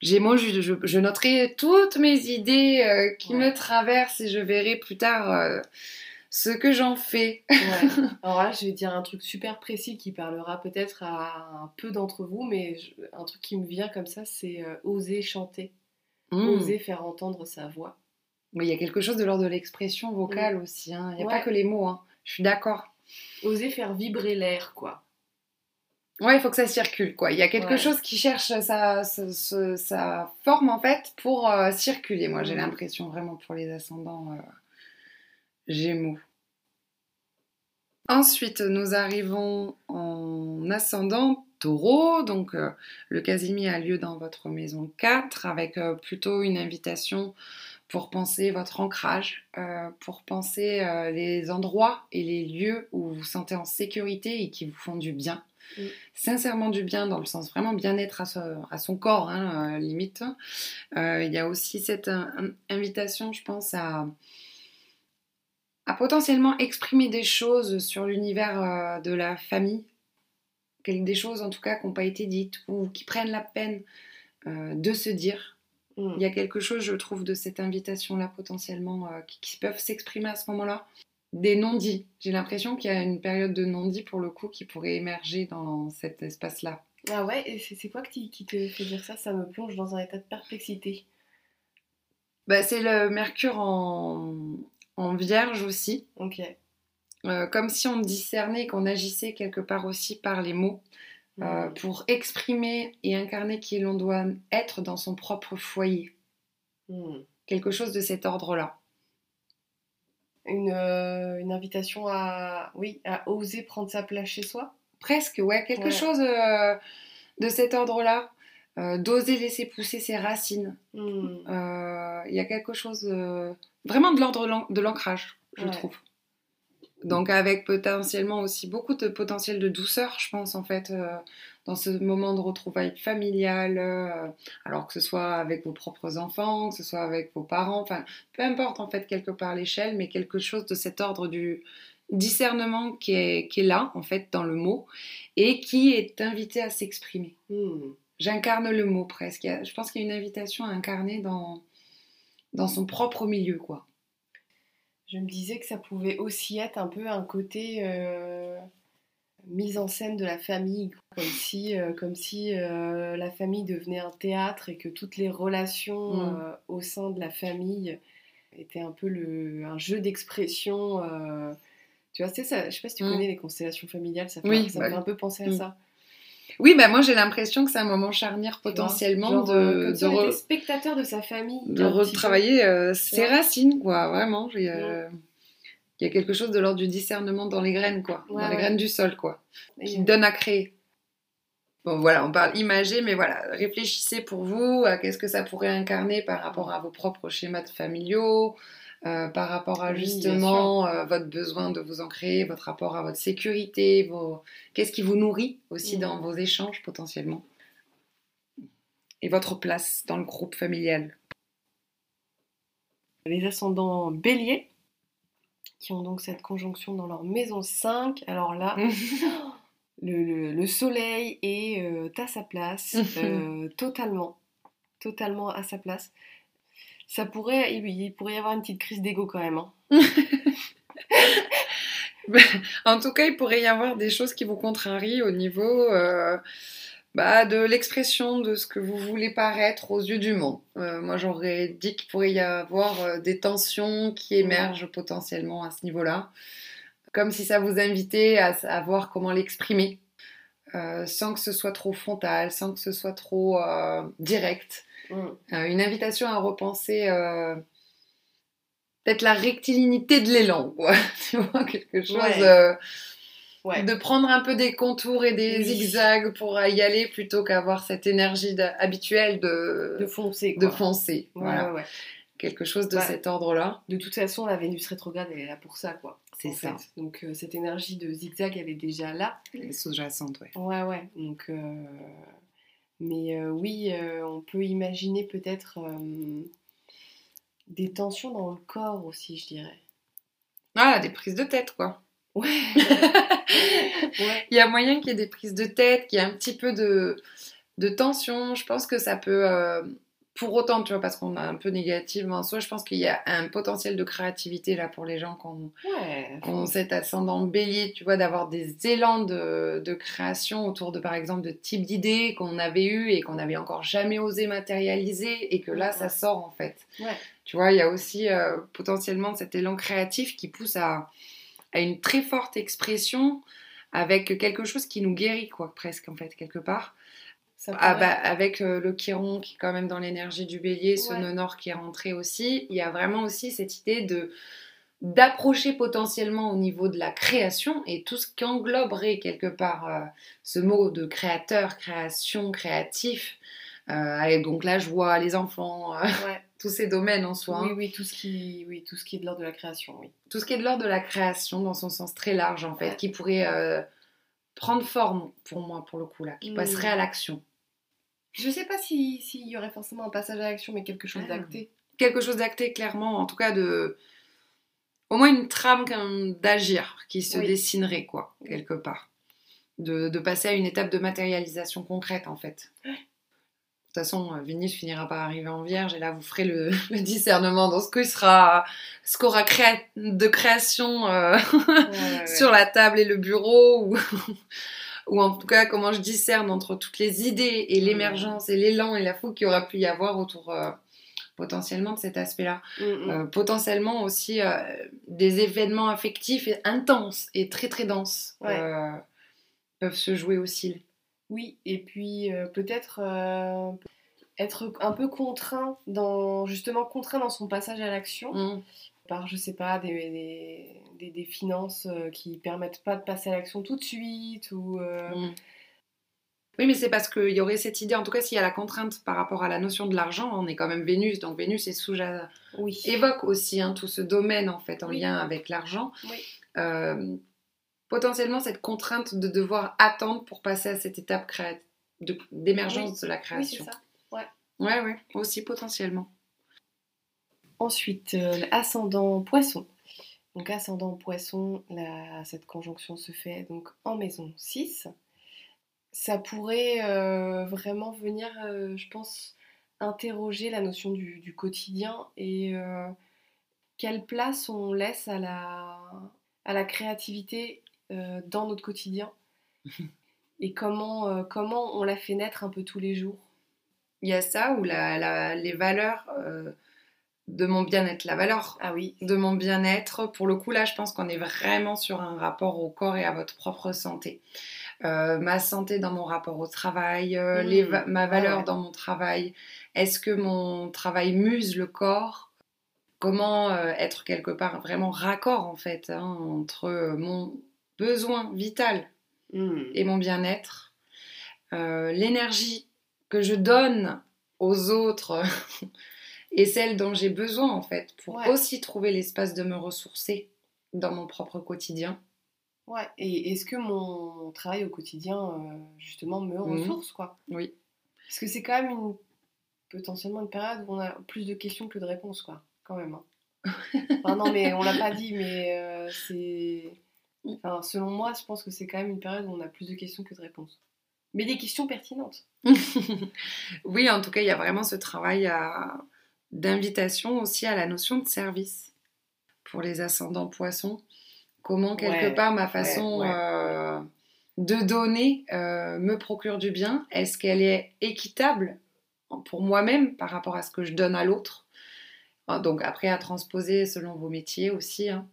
Gémeaux, je, je- je noterai toutes mes idées euh, qui Ouais. me traversent et je verrai plus tard euh, ce que j'en fais. Ouais. Alors là, je vais dire un truc super précis qui parlera peut-être à un peu d'entre vous, mais un truc qui me vient comme ça, c'est oser chanter, Mm. oser faire entendre sa voix. Mais il y a quelque chose de l'ordre de l'expression vocale aussi. hein. Il n'y a Ouais. pas que les mots. hein. Je suis d'accord. Oser faire vibrer l'air, quoi. Ouais, il faut que ça circule, quoi. Il y a quelque Ouais. chose qui cherche sa, sa- sa- sa forme, en fait, pour euh, circuler. Moi, j'ai l'impression, vraiment, pour les ascendants euh, gémeaux. Ensuite, nous arrivons en ascendant taureau. Donc, euh, le Casimir a lieu dans votre maison 4, avec plutôt une invitation pour penser votre ancrage, euh, pour penser euh, les endroits et les lieux où vous vous sentez en sécurité et qui vous font du bien. Mm. Sincèrement du bien, dans le sens vraiment bien-être à, so- à son corps, hein, euh, limite. Euh, Il y a aussi cette euh, invitation, je pense, à, à potentiellement exprimer des choses sur l'univers euh, de la famille, des choses en tout cas qui n'ont pas été dites ou qui prennent la peine euh, de se dire. Mm. Il y a quelque chose, je trouve, de cette invitation-là potentiellement qui, qui peuvent s'exprimer à ce moment-là. Des non-dits. J'ai l'impression qu'il y a une période de non-dits pour le coup qui pourrait émerger dans cet espace-là. Ah ouais, et c'est quoi qui, qui te fait dire ça? Ça me plonge dans un état de perplexité. Bah, c'est le Mercure en, en Vierge aussi. Ok. Euh, comme si on discernait, qu'on agissait quelque part aussi par les mots. euh, pour exprimer et incarner qui l'on doit être dans son propre foyer. Mm. Quelque chose de cet ordre-là. Une, euh, une invitation à, oui, à oser prendre sa place chez soi Presque, ouais, quelque Ouais. chose euh, de cet ordre-là. Euh, D'oser laisser pousser ses racines. Mm. Euh, Il y a quelque chose vraiment de l'ordre de l'ancrage, je Ouais. trouve. Donc avec potentiellement aussi beaucoup de potentiel de douceur, je pense en fait, euh, dans ce moment de retrouvailles familiales, euh, alors que ce soit avec vos propres enfants, que ce soit avec vos parents, enfin peu importe en fait quelque part l'échelle, mais quelque chose de cet ordre du discernement qui est, qui est là en fait dans le mot et qui est invité à s'exprimer. Mm. J'incarne le mot presque. Je pense qu'il y a une invitation à incarner dans, dans son propre milieu, quoi. Je me disais que ça pouvait aussi être un peu un côté euh, mise en scène de la famille, comme si, euh, comme si euh, la famille devenait un théâtre et que toutes les relations Mm. au sein de la famille étaient un peu le, un jeu d'expression. tu vois, ça. Je sais pas si tu Mm. connais les constellations familiales, ça, fait, Oui, ça bah me fait un peu penser à Mm. ça. Oui, bah moi j'ai l'impression que c'est un moment charnière potentiellement Genre, euh, de, de, re- spectateur de sa famille. de retravailler euh, ses racines, quoi. Vraiment, euh, il y a quelque chose de l'ordre du discernement dans les graines, quoi. Ouais, dans les graines du sol, quoi. Qui donne à créer. Bon, voilà, on parle imagé, mais voilà, réfléchissez pour vous à qu'est-ce que ça pourrait incarner par rapport à vos propres schémas de familiaux, euh, par rapport à Oui, justement euh, votre besoin de vous ancrer, votre rapport à votre sécurité, vos... qu'est-ce qui vous nourrit aussi Mm. dans vos échanges potentiellement, et votre place dans le groupe familial? les ascendants béliers, qui ont donc cette conjonction dans leur maison 5. Alors là, le, le- le soleil est euh, à sa place, totalement, totalement à sa place. Ça pourrait, il, pourrait y avoir une petite crise d'ego quand même. hein. En tout cas, il pourrait y avoir des choses qui vous contrarient au niveau euh, bah, de l'expression de ce que vous voulez paraître aux yeux du monde. Euh, moi, j'aurais dit qu'il pourrait y avoir euh, des tensions qui émergent potentiellement à ce niveau-là, comme si ça vous invitait à, à voir comment l'exprimer, sans que ce soit trop frontal, sans que ce soit trop direct. Mm. Euh, une invitation à repenser euh, peut-être la rectilinité de l'élan, quoi. tu vois, quelque chose. Ouais. euh, Ouais. de prendre un peu des contours et des Oui. zigzags pour y aller plutôt qu'avoir cette énergie de- habituelle de, De foncer. de Quoi. foncer. Ouais, voilà. Quelque chose de cet ordre-là. De toute façon, la Vénus rétrograde, elle est là pour ça, quoi. C'est ça. fait. Donc euh, cette énergie de zigzag, elle est déjà là. Les sous-jacentes, ouais. Ouais, ouais. Donc, mais euh, oui, euh, on peut imaginer peut-être euh, des tensions dans le corps aussi, je dirais. Ah, des prises de tête, quoi. Ouais. ouais. Il y a moyen qu'il y ait des prises de tête, qu'il y ait un petit peu de, de tension. Je pense que ça peut pour autant, tu vois, parce qu'on a un peu négativement en soi, je pense qu'il y a un potentiel de créativité là pour les gens qui ont, Ouais. ont cet ascendant bélier, tu vois, d'avoir des élans de, de création autour de, par exemple, de types d'idées qu'on avait eues et qu'on n'avait encore jamais osé matérialiser et que là, ça sort en fait. Ouais. Tu vois, il y a aussi euh, potentiellement cet élan créatif qui pousse à, à une très forte expression avec quelque chose qui nous guérit, quoi, presque en fait, quelque part. Ça Ah bah, avec euh, le Chiron qui est quand même dans l'énergie du bélier, ce Ouais. qui est rentré aussi, il y a vraiment aussi cette idée de d'approcher potentiellement au niveau de la création et tout ce qui engloberait quelque part euh, ce mot de créateur, création, créatif, euh, avec donc la joie, les enfants, euh, Ouais. tous ces domaines en soi. Oui, hein. oui, tout ce qui, oui, tout ce qui est de l'ordre de la création, oui. Tout ce qui est de l'ordre de la création dans son sens très large en fait, Ouais. qui pourrait prendre forme pour moi pour le coup là, qui Mm. passerait à l'action. Je sais pas si- s'il y aurait forcément un passage à l'action, mais quelque chose Ah. d'acté. quelque chose d'acté clairement, en tout cas de au moins une trame d'agir qui se Oui. dessinerait quoi quelque part, de, de passer à une étape de matérialisation concrète en fait. De toute façon, euh, Vénus finira par arriver en Vierge et là vous ferez le, le discernement dans ce que sera, ce qu'aura créa- de création euh, Ouais, ouais, ouais. sur la table et le bureau ou, ou en tout cas comment je discerne entre toutes les idées et l'émergence et l'élan et la fougue qu'il y aura pu y avoir autour euh, potentiellement de cet aspect-là. Mm, mm. Euh, potentiellement aussi euh, des événements affectifs et intenses et très très denses Ouais. peuvent se jouer aussi. Oui, et puis peut-être être un peu contraint dans justement contraint dans son passage à l'action Mm. Par je sais pas des, des, des- des finances euh, qui permettent pas de passer à l'action tout de suite ou euh, Mm. Oui, mais c'est parce qu'il y aurait cette idée, en tout cas s'il y a la contrainte par rapport à la notion de l'argent, on est quand même Vénus, donc Vénus est sous oui évoque aussi hein, tout ce domaine en fait en Oui. lien avec l'argent. Oui. Euh, potentiellement cette contrainte de devoir attendre pour passer à cette étape de- d'émergence de la oui c'est création. ça. ouais, ouais, aussi potentiellement. Ensuite, euh, ascendant poisson. Donc ascendant poisson, la- cette conjonction se fait donc en maison 6. Ça pourrait euh, vraiment venir, euh, je pense, interroger la notion du, du quotidien et euh, quelle place on laisse à la, à la créativité euh, dans notre quotidien et comment, euh, comment on la fait naître un peu tous les jours. Il y a ça où la, la- les valeurs euh, de mon bien-être, la valeur Ah oui, de mon bien-être, pour le coup là je pense qu'on est vraiment sur un rapport au corps et à votre propre santé. Euh, ma santé dans mon rapport au travail, euh, Mm. les va- ma valeur ouais. dans mon travail, est-ce que mon travail muse le corps? Comment euh, être quelque part vraiment raccord en fait hein, entre mon besoin vital Hmm. et mon bien-être, l'énergie que je donne aux autres et celle dont j'ai besoin en fait pour Ouais. aussi trouver l'espace de me ressourcer dans mon propre quotidien. Ouais, et est-ce que mon travail au quotidien, euh, justement, me Mhm. ressource, quoi? Oui. Parce que c'est quand même une, potentiellement une période où on a plus de questions que de réponses, quoi, quand même. hein. Enfin, non, mais on l'a pas dit, mais euh, c'est... Enfin, selon moi, je pense que c'est quand même une période où on a plus de questions que de réponses. Mais des questions pertinentes. oui, en tout cas, il y a vraiment ce travail à- d'invitation aussi à la notion de service pour les ascendants poissons. Comment, quelque Ouais, part, ma façon ouais. euh, de donner euh, me procure du bien Est-ce qu'elle est équitable pour moi-même par rapport à ce que je donne à l'autre? Ah, Donc, après, à transposer selon vos métiers aussi. hein.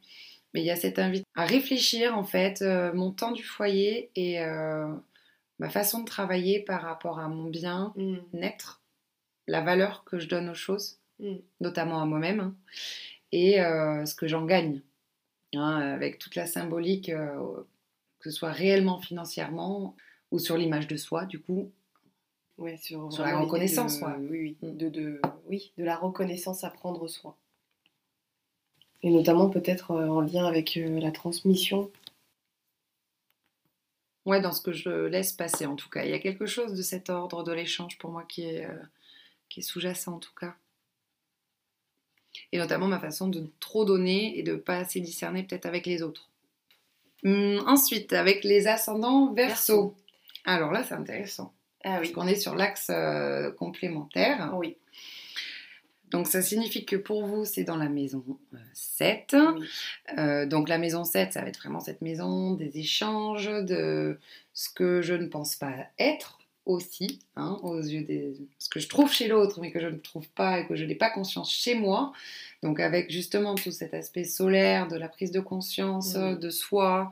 Mais il y a cette invite à réfléchir, en fait, euh, mon temps du foyer et ma façon de travailler par rapport à mon bien Hmm. naître, la valeur que je donne aux choses, Mm. notamment à moi-même, hein, et euh, ce que j'en gagne, hein, avec toute la symbolique, euh, que ce soit réellement financièrement ou sur l'image de soi, du coup. Ouais, sur, Sur la reconnaissance, de, ouais. Oui, oui, Mm. de, de, oui, de la reconnaissance à prendre soin. Et notamment peut-être euh, en lien avec la transmission. Ouais, dans ce que je laisse passer en tout cas. Il y a quelque chose de cet ordre de l'échange pour moi qui est, euh, qui est sous-jacent en tout cas. Et notamment ma façon de trop donner et de pas assez discerner peut-être avec les autres. Hum, ensuite, avec les ascendants verso. Alors là, c'est intéressant. Ah Parce qu'on est sur l'axe euh, complémentaire. Oui. Donc ça signifie que pour vous, c'est dans la maison euh, 7. Oui. Euh, donc la maison 7, ça va être vraiment cette maison des échanges, de ce que je ne pense pas être aussi, hein, aux yeux des... ce que je trouve chez l'autre, mais que je ne trouve pas et que je n'ai pas conscience chez moi. Donc avec justement tout cet aspect solaire, de la prise de conscience Oui. de soi,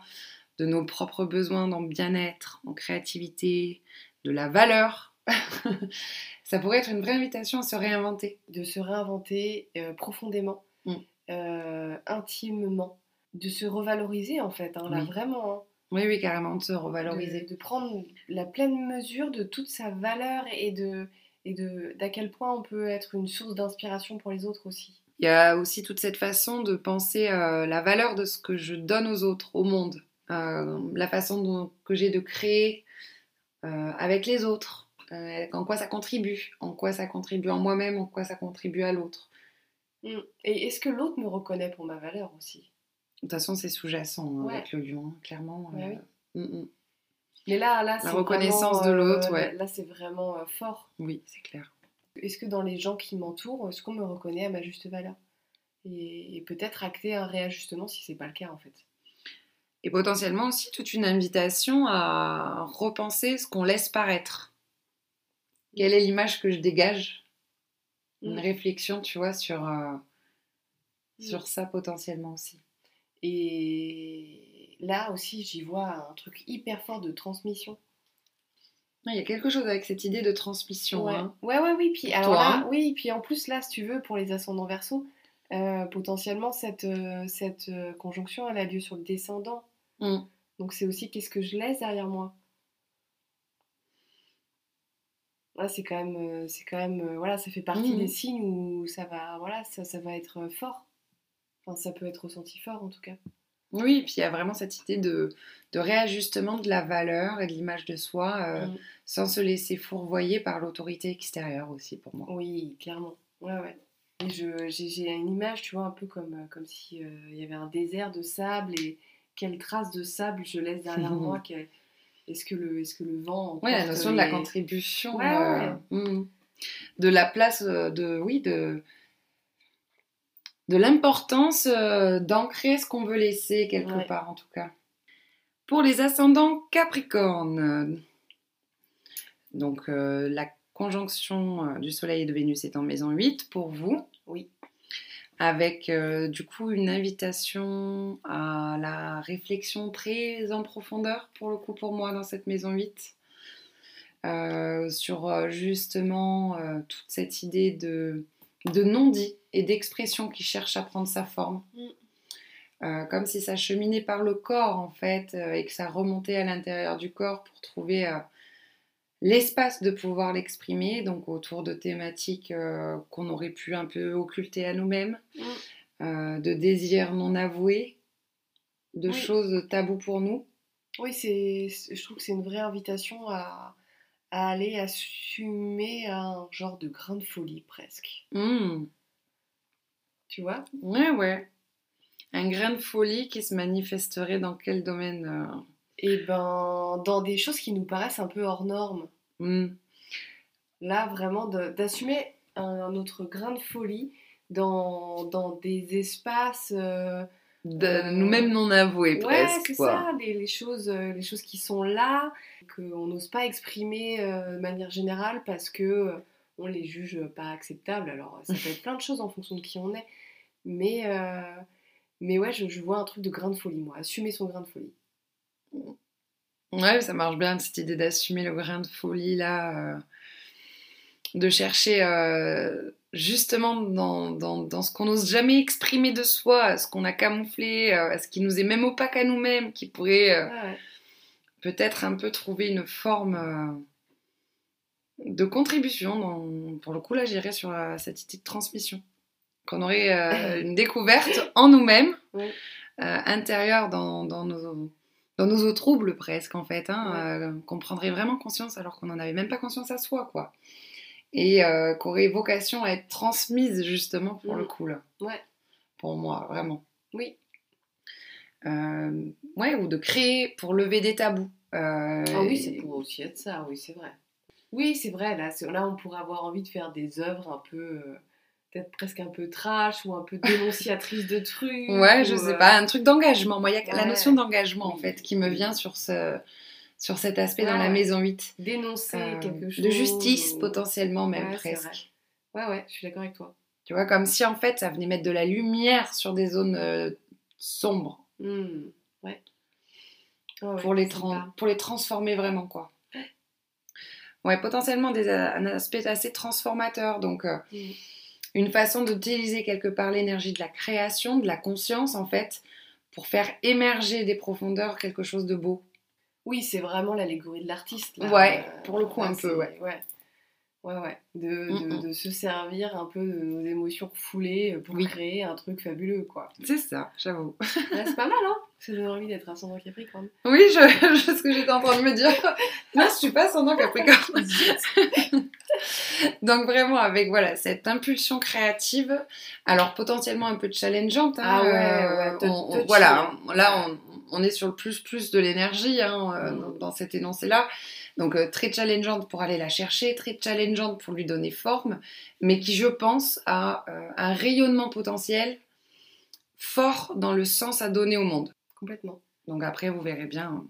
de nos propres besoins dans le bien-être, en créativité, de la valeur. ça pourrait être une vraie invitation à se réinventer. De se réinventer euh, profondément, Mm. euh, intimement, de se revaloriser en fait, hein, là Oui. vraiment. hein. Oui, oui, carrément, de se revaloriser. de prendre la pleine mesure de toute sa valeur et de et de d'à quel point on peut être une source d'inspiration pour les autres aussi. Il y a aussi toute cette façon de penser euh, la valeur de ce que je donne aux autres, au monde. Euh, la façon dont- que j'ai de créer euh, avec les autres. Euh, en quoi ça contribue. En quoi ça contribue en moi-même, en quoi ça contribue à l'autre. Mm. Et est-ce que l'autre me reconnaît pour ma valeur aussi? De toute façon, c'est sous-jacent hein, Ouais. avec le lion, hein, clairement. Ouais, euh, mm, mm. Mais là, là, c'est reconnaissance vraiment, de l'autre, euh, ouais. Là, c'est vraiment euh, fort. Oui, c'est clair. Est-ce que dans les gens qui m'entourent, est-ce qu'on me reconnaît à ma juste valeur? Et, et peut-être acter un réajustement si c'est pas le cas en fait. Et potentiellement aussi toute une invitation à repenser ce qu'on laisse paraître. Quelle est l'image que je dégage? Une Mm. réflexion, tu vois, sur, euh, sur ça potentiellement aussi. Et là aussi, j'y vois un truc hyper fort de transmission. Il y a quelque chose avec cette idée de transmission. Ouais. hein. ouais, ouais, oui. Puis, alors Toi, là, hein. oui, puis en plus, là, si tu veux, pour les ascendants verso, euh, potentiellement, cette, euh, cette euh, conjonction, elle a lieu sur le descendant. Mm. Donc, c'est aussi qu'est-ce que je laisse derrière moi. Là, c'est quand même, c'est quand même, voilà, ça fait partie Mhm. des signes où ça va, voilà, ça, ça va être fort. Enfin, ça peut être ressenti fort, en tout cas. Oui, puis il y a vraiment cette idée de, de réajustement de la valeur et de l'image de soi euh, Mm. sans se laisser fourvoyer par l'autorité extérieure aussi pour moi. Oui, clairement. Ouais, ouais. Et je, j'ai, j'ai une image, tu vois, un peu comme, euh, comme si euh, y avait un désert de sable et quelle trace de sable je laisse derrière moi. Est-ce que le, est-ce que le vent Ouais, la notion de la contribution. Ouais, euh, mm. de la place de. Oui, de. De l'importance euh, d'ancrer ce qu'on veut laisser quelque Ouais. part en tout cas. Pour les ascendants Capricorne, donc euh, la conjonction euh, du Soleil et de Vénus est en maison 8 pour vous. Oui. Avec euh, du coup une invitation à la réflexion très en profondeur pour le coup pour moi dans cette maison 8. Euh, sur justement toute cette idée de, de non-dit et d'expression qui cherche à prendre sa forme. Mm. Euh, comme si ça cheminait par le corps en fait euh, et que ça remontait à l'intérieur du corps pour trouver euh, l'espace de pouvoir l'exprimer, donc autour de thématiques qu'on aurait pu un peu occulter à nous-mêmes, Mm. de désirs non avoués, de Oui. choses taboues pour nous. Oui, c'est, c'est- je trouve que c'est une vraie invitation à, à aller assumer un genre de grain de folie presque. Mm. Tu vois? Ouais, ouais. Un grain de folie qui se manifesterait dans quel domaine euh, Et ben, dans des choses qui nous paraissent un peu hors normes. hmm. Là, vraiment, d'assumer un, un autre grain de folie dans, dans des espaces. euh, De Euh, nous-mêmes non avoués, ouais, presque. c'est ça, les, les choses, euh, les choses qui sont là, qu'on n'ose pas exprimer de manière générale parce que on les juge pas acceptables. Alors, ça peut être plein de choses en fonction de qui on est. Mais, euh, mais ouais, je, je vois un truc de grain de folie, moi. Assumer son grain de folie. Ouais, ça marche bien, cette idée d'assumer le grain de folie, là. euh, de chercher, euh, justement, dans, dans, dans ce qu'on n'ose jamais exprimer de soi, ce qu'on a camouflé, ce qui nous est même opaque à nous-mêmes, qui pourrait Ouais, ouais. peut-être un peu trouver une forme de contribution. Dans, pour le coup, là, j'irais sur cette idée de transmission. Qu'on aurait euh, une découverte en nous-mêmes, Oui. euh, intérieure dans, dans nos, dans nos eaux troubles presque, en fait. Hein, euh, qu'on prendrait vraiment conscience alors qu'on n'en avait même pas conscience à soi, quoi. Et qu'aurait vocation à être transmise, justement, pour Mm. le coup, là. Ouais. Pour moi, vraiment. Oui. Ouais, ou de créer pour lever des tabous. Ah oui, et- pourrait aussi être ça, oui, c'est vrai. Oui, c'est vrai, là, c'est- là, on pourrait avoir envie de faire des œuvres un peu, peut-être presque un peu trash ou un peu dénonciatrice de trucs. Ouais, je ou, sais euh, pas, un truc d'engagement. Moi, il y a la notion d'engagement en fait qui me vient sur ce sur cet aspect dans la maison 8. Dénoncer Euh, quelque chose. de justice ou- potentiellement même Ouais, presque. Ouais, ouais, je suis d'accord avec toi. Tu vois, comme si en fait ça venait mettre de la lumière sur des zones euh, sombres Hmm, Ouais. Ouais, pour, les pour les transformer vraiment quoi. Ouais, potentiellement des, un aspect assez transformateur. Donc, euh, Mm. Une façon d'utiliser quelque part l'énergie de la création, de la conscience en fait, pour faire émerger des profondeurs quelque chose de beau. Oui, c'est vraiment l'allégorie de l'artiste. Ouais, Euh, pour le coup, là, un peu. Ouais, ouais. ouais. De, Mm, de, mm. de se servir un peu de nos émotions refoulées pour Oui. créer un truc fabuleux, quoi. C'est ça, j'avoue. Ouais, c'est pas mal, hein Ça donne envie d'être ascendant Capricorne. Oui, je, je- ce que j'étais en train de me dire. Non, je suis pas ascendant Capricorne. Donc vraiment avec voilà cette impulsion créative, alors potentiellement un peu challengeante. hein, Ah ouais, euh, ouais, tou- on- on- touchy, voilà, hein. là on, on est sur le plus plus de l'énergie hein, euh, Mm. dans, dans cet énoncé-là. Donc euh, très challengeante pour aller la chercher, très challengeante pour lui donner forme, mais qui je pense a euh, un rayonnement potentiel fort dans le sens à donner au monde. Complètement. Donc après vous verrez bien hein,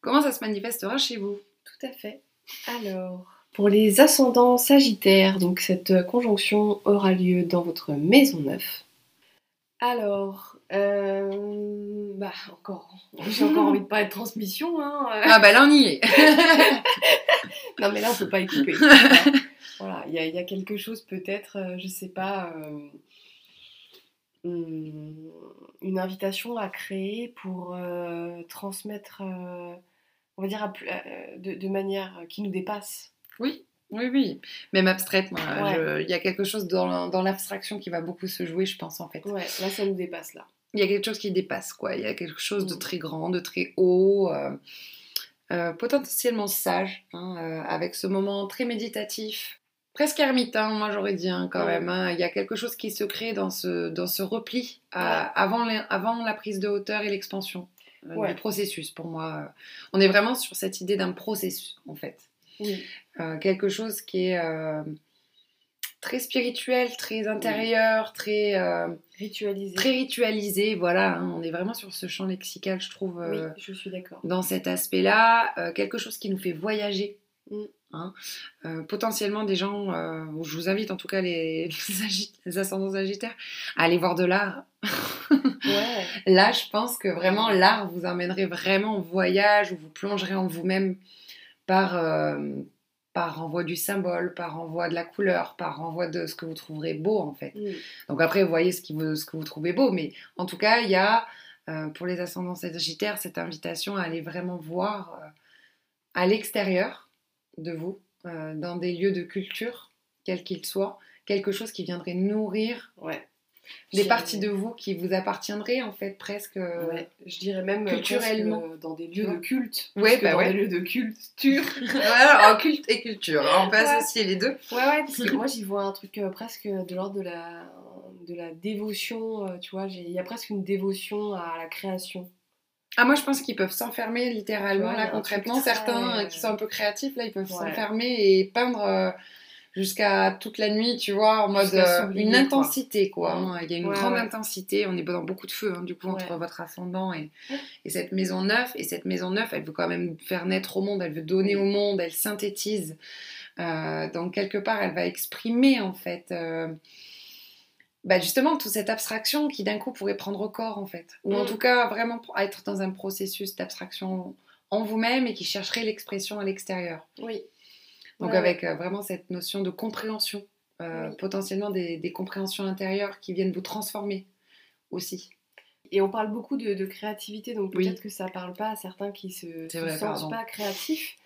comment ça se manifestera chez vous. Tout à fait. Alors, pour les ascendants sagittaires, donc cette conjonction aura lieu dans votre maison 9. Alors, euh, bah encore, j'ai encore envie de parler de transmission. Hein. Ah bah là on y est. Non mais là on peut pas y couper. voilà, il y, y a quelque chose peut-être, euh, je sais pas, euh, hum, une invitation à créer pour euh, transmettre, on va dire, à de, de manière qui nous dépasse. Oui, oui, oui. Même Ouais. je- il y a quelque chose dans, dans l'abstraction qui va beaucoup se jouer, je pense, en fait. Ouais, là ça nous dépasse là. Il y a quelque chose qui dépasse, quoi. Il y a quelque chose de Mm. très grand, de très haut, euh, euh, potentiellement sage, hein, euh, avec ce moment très méditatif, presque ermitain, moi j'aurais dit, hein, quand Ouais. même. hein. Il y a quelque chose qui se crée dans ce, dans ce repli à- Ouais. avant, les- avant la prise de hauteur et l'expansion Ouais. du processus, pour moi. On est vraiment sur cette idée d'un processus, en fait. Oui. Euh, quelque chose qui est très spirituel, très intérieur, très, Ritualisé. très ritualisé. Voilà, hein, on est vraiment sur ce champ lexical, je trouve, euh, Oui, je suis d'accord. dans cet aspect-là. Euh, quelque chose qui nous fait voyager. Mm. hein. Euh, potentiellement des gens, je vous invite en tout cas les, les, agi- les ascendants sagittaires à aller voir de l'art. Ouais. Là, je pense que vraiment l'art vous emmènerait vraiment en voyage, où vous plongerez en vous-même par, par envoi du symbole, par envoi de la couleur, par envoi de ce que vous trouverez beau en fait. Mm. Donc après, vous voyez ce, qui vous- ce que vous trouvez beau, mais en tout cas, il y a euh, pour les ascendants sagittaires cette invitation à aller vraiment voir euh, à l'extérieur de vous, euh, dans des lieux de culture, quels qu'ils soient, quelque chose qui viendrait nourrir Ouais. Des parties de vous qui vous appartiendraient en fait presque. euh, Ouais, je dirais même euh, culturellement. presque, euh, dans des lieux de culte. Ouais, bah dans ouais. des lieux de culture. voilà, en culte et culture, hein, on peut Ouais. associer les deux. Ouais, ouais, parce que moi j'y vois un truc euh, presque de l'ordre de la, de la dévotion, euh, tu vois, il y a presque une dévotion à la création. Ah moi je pense qu'ils peuvent s'enfermer littéralement vois, là concrètement. Certains euh, qui sont un peu créatifs là ils peuvent Ouais. s'enfermer et peindre jusqu'à toute la nuit tu vois en mode euh, une intensité quoi. Hein. Il y a une Ouais, grande ouais. intensité, on est dans beaucoup de feu hein, du coup entre votre ascendant et, et cette maison neuve. Et cette maison neuve elle veut quand même faire naître au monde, elle veut donner au monde, elle synthétise. Euh, donc quelque part elle va exprimer en fait... euh, bah justement toute cette abstraction qui d'un coup pourrait prendre corps en fait ou en Mm. tout cas vraiment être dans un processus d'abstraction en vous-même et qui chercherait l'expression à l'extérieur Oui. Donc Ouais, avec euh, vraiment cette notion de compréhension euh, Oui. potentiellement des, des compréhensions intérieures qui viennent vous transformer aussi Et on parle beaucoup de, de créativité, donc Oui. peut-être que ça parle pas à certains qui se, se vrai, sentent pardon. pas créatifs.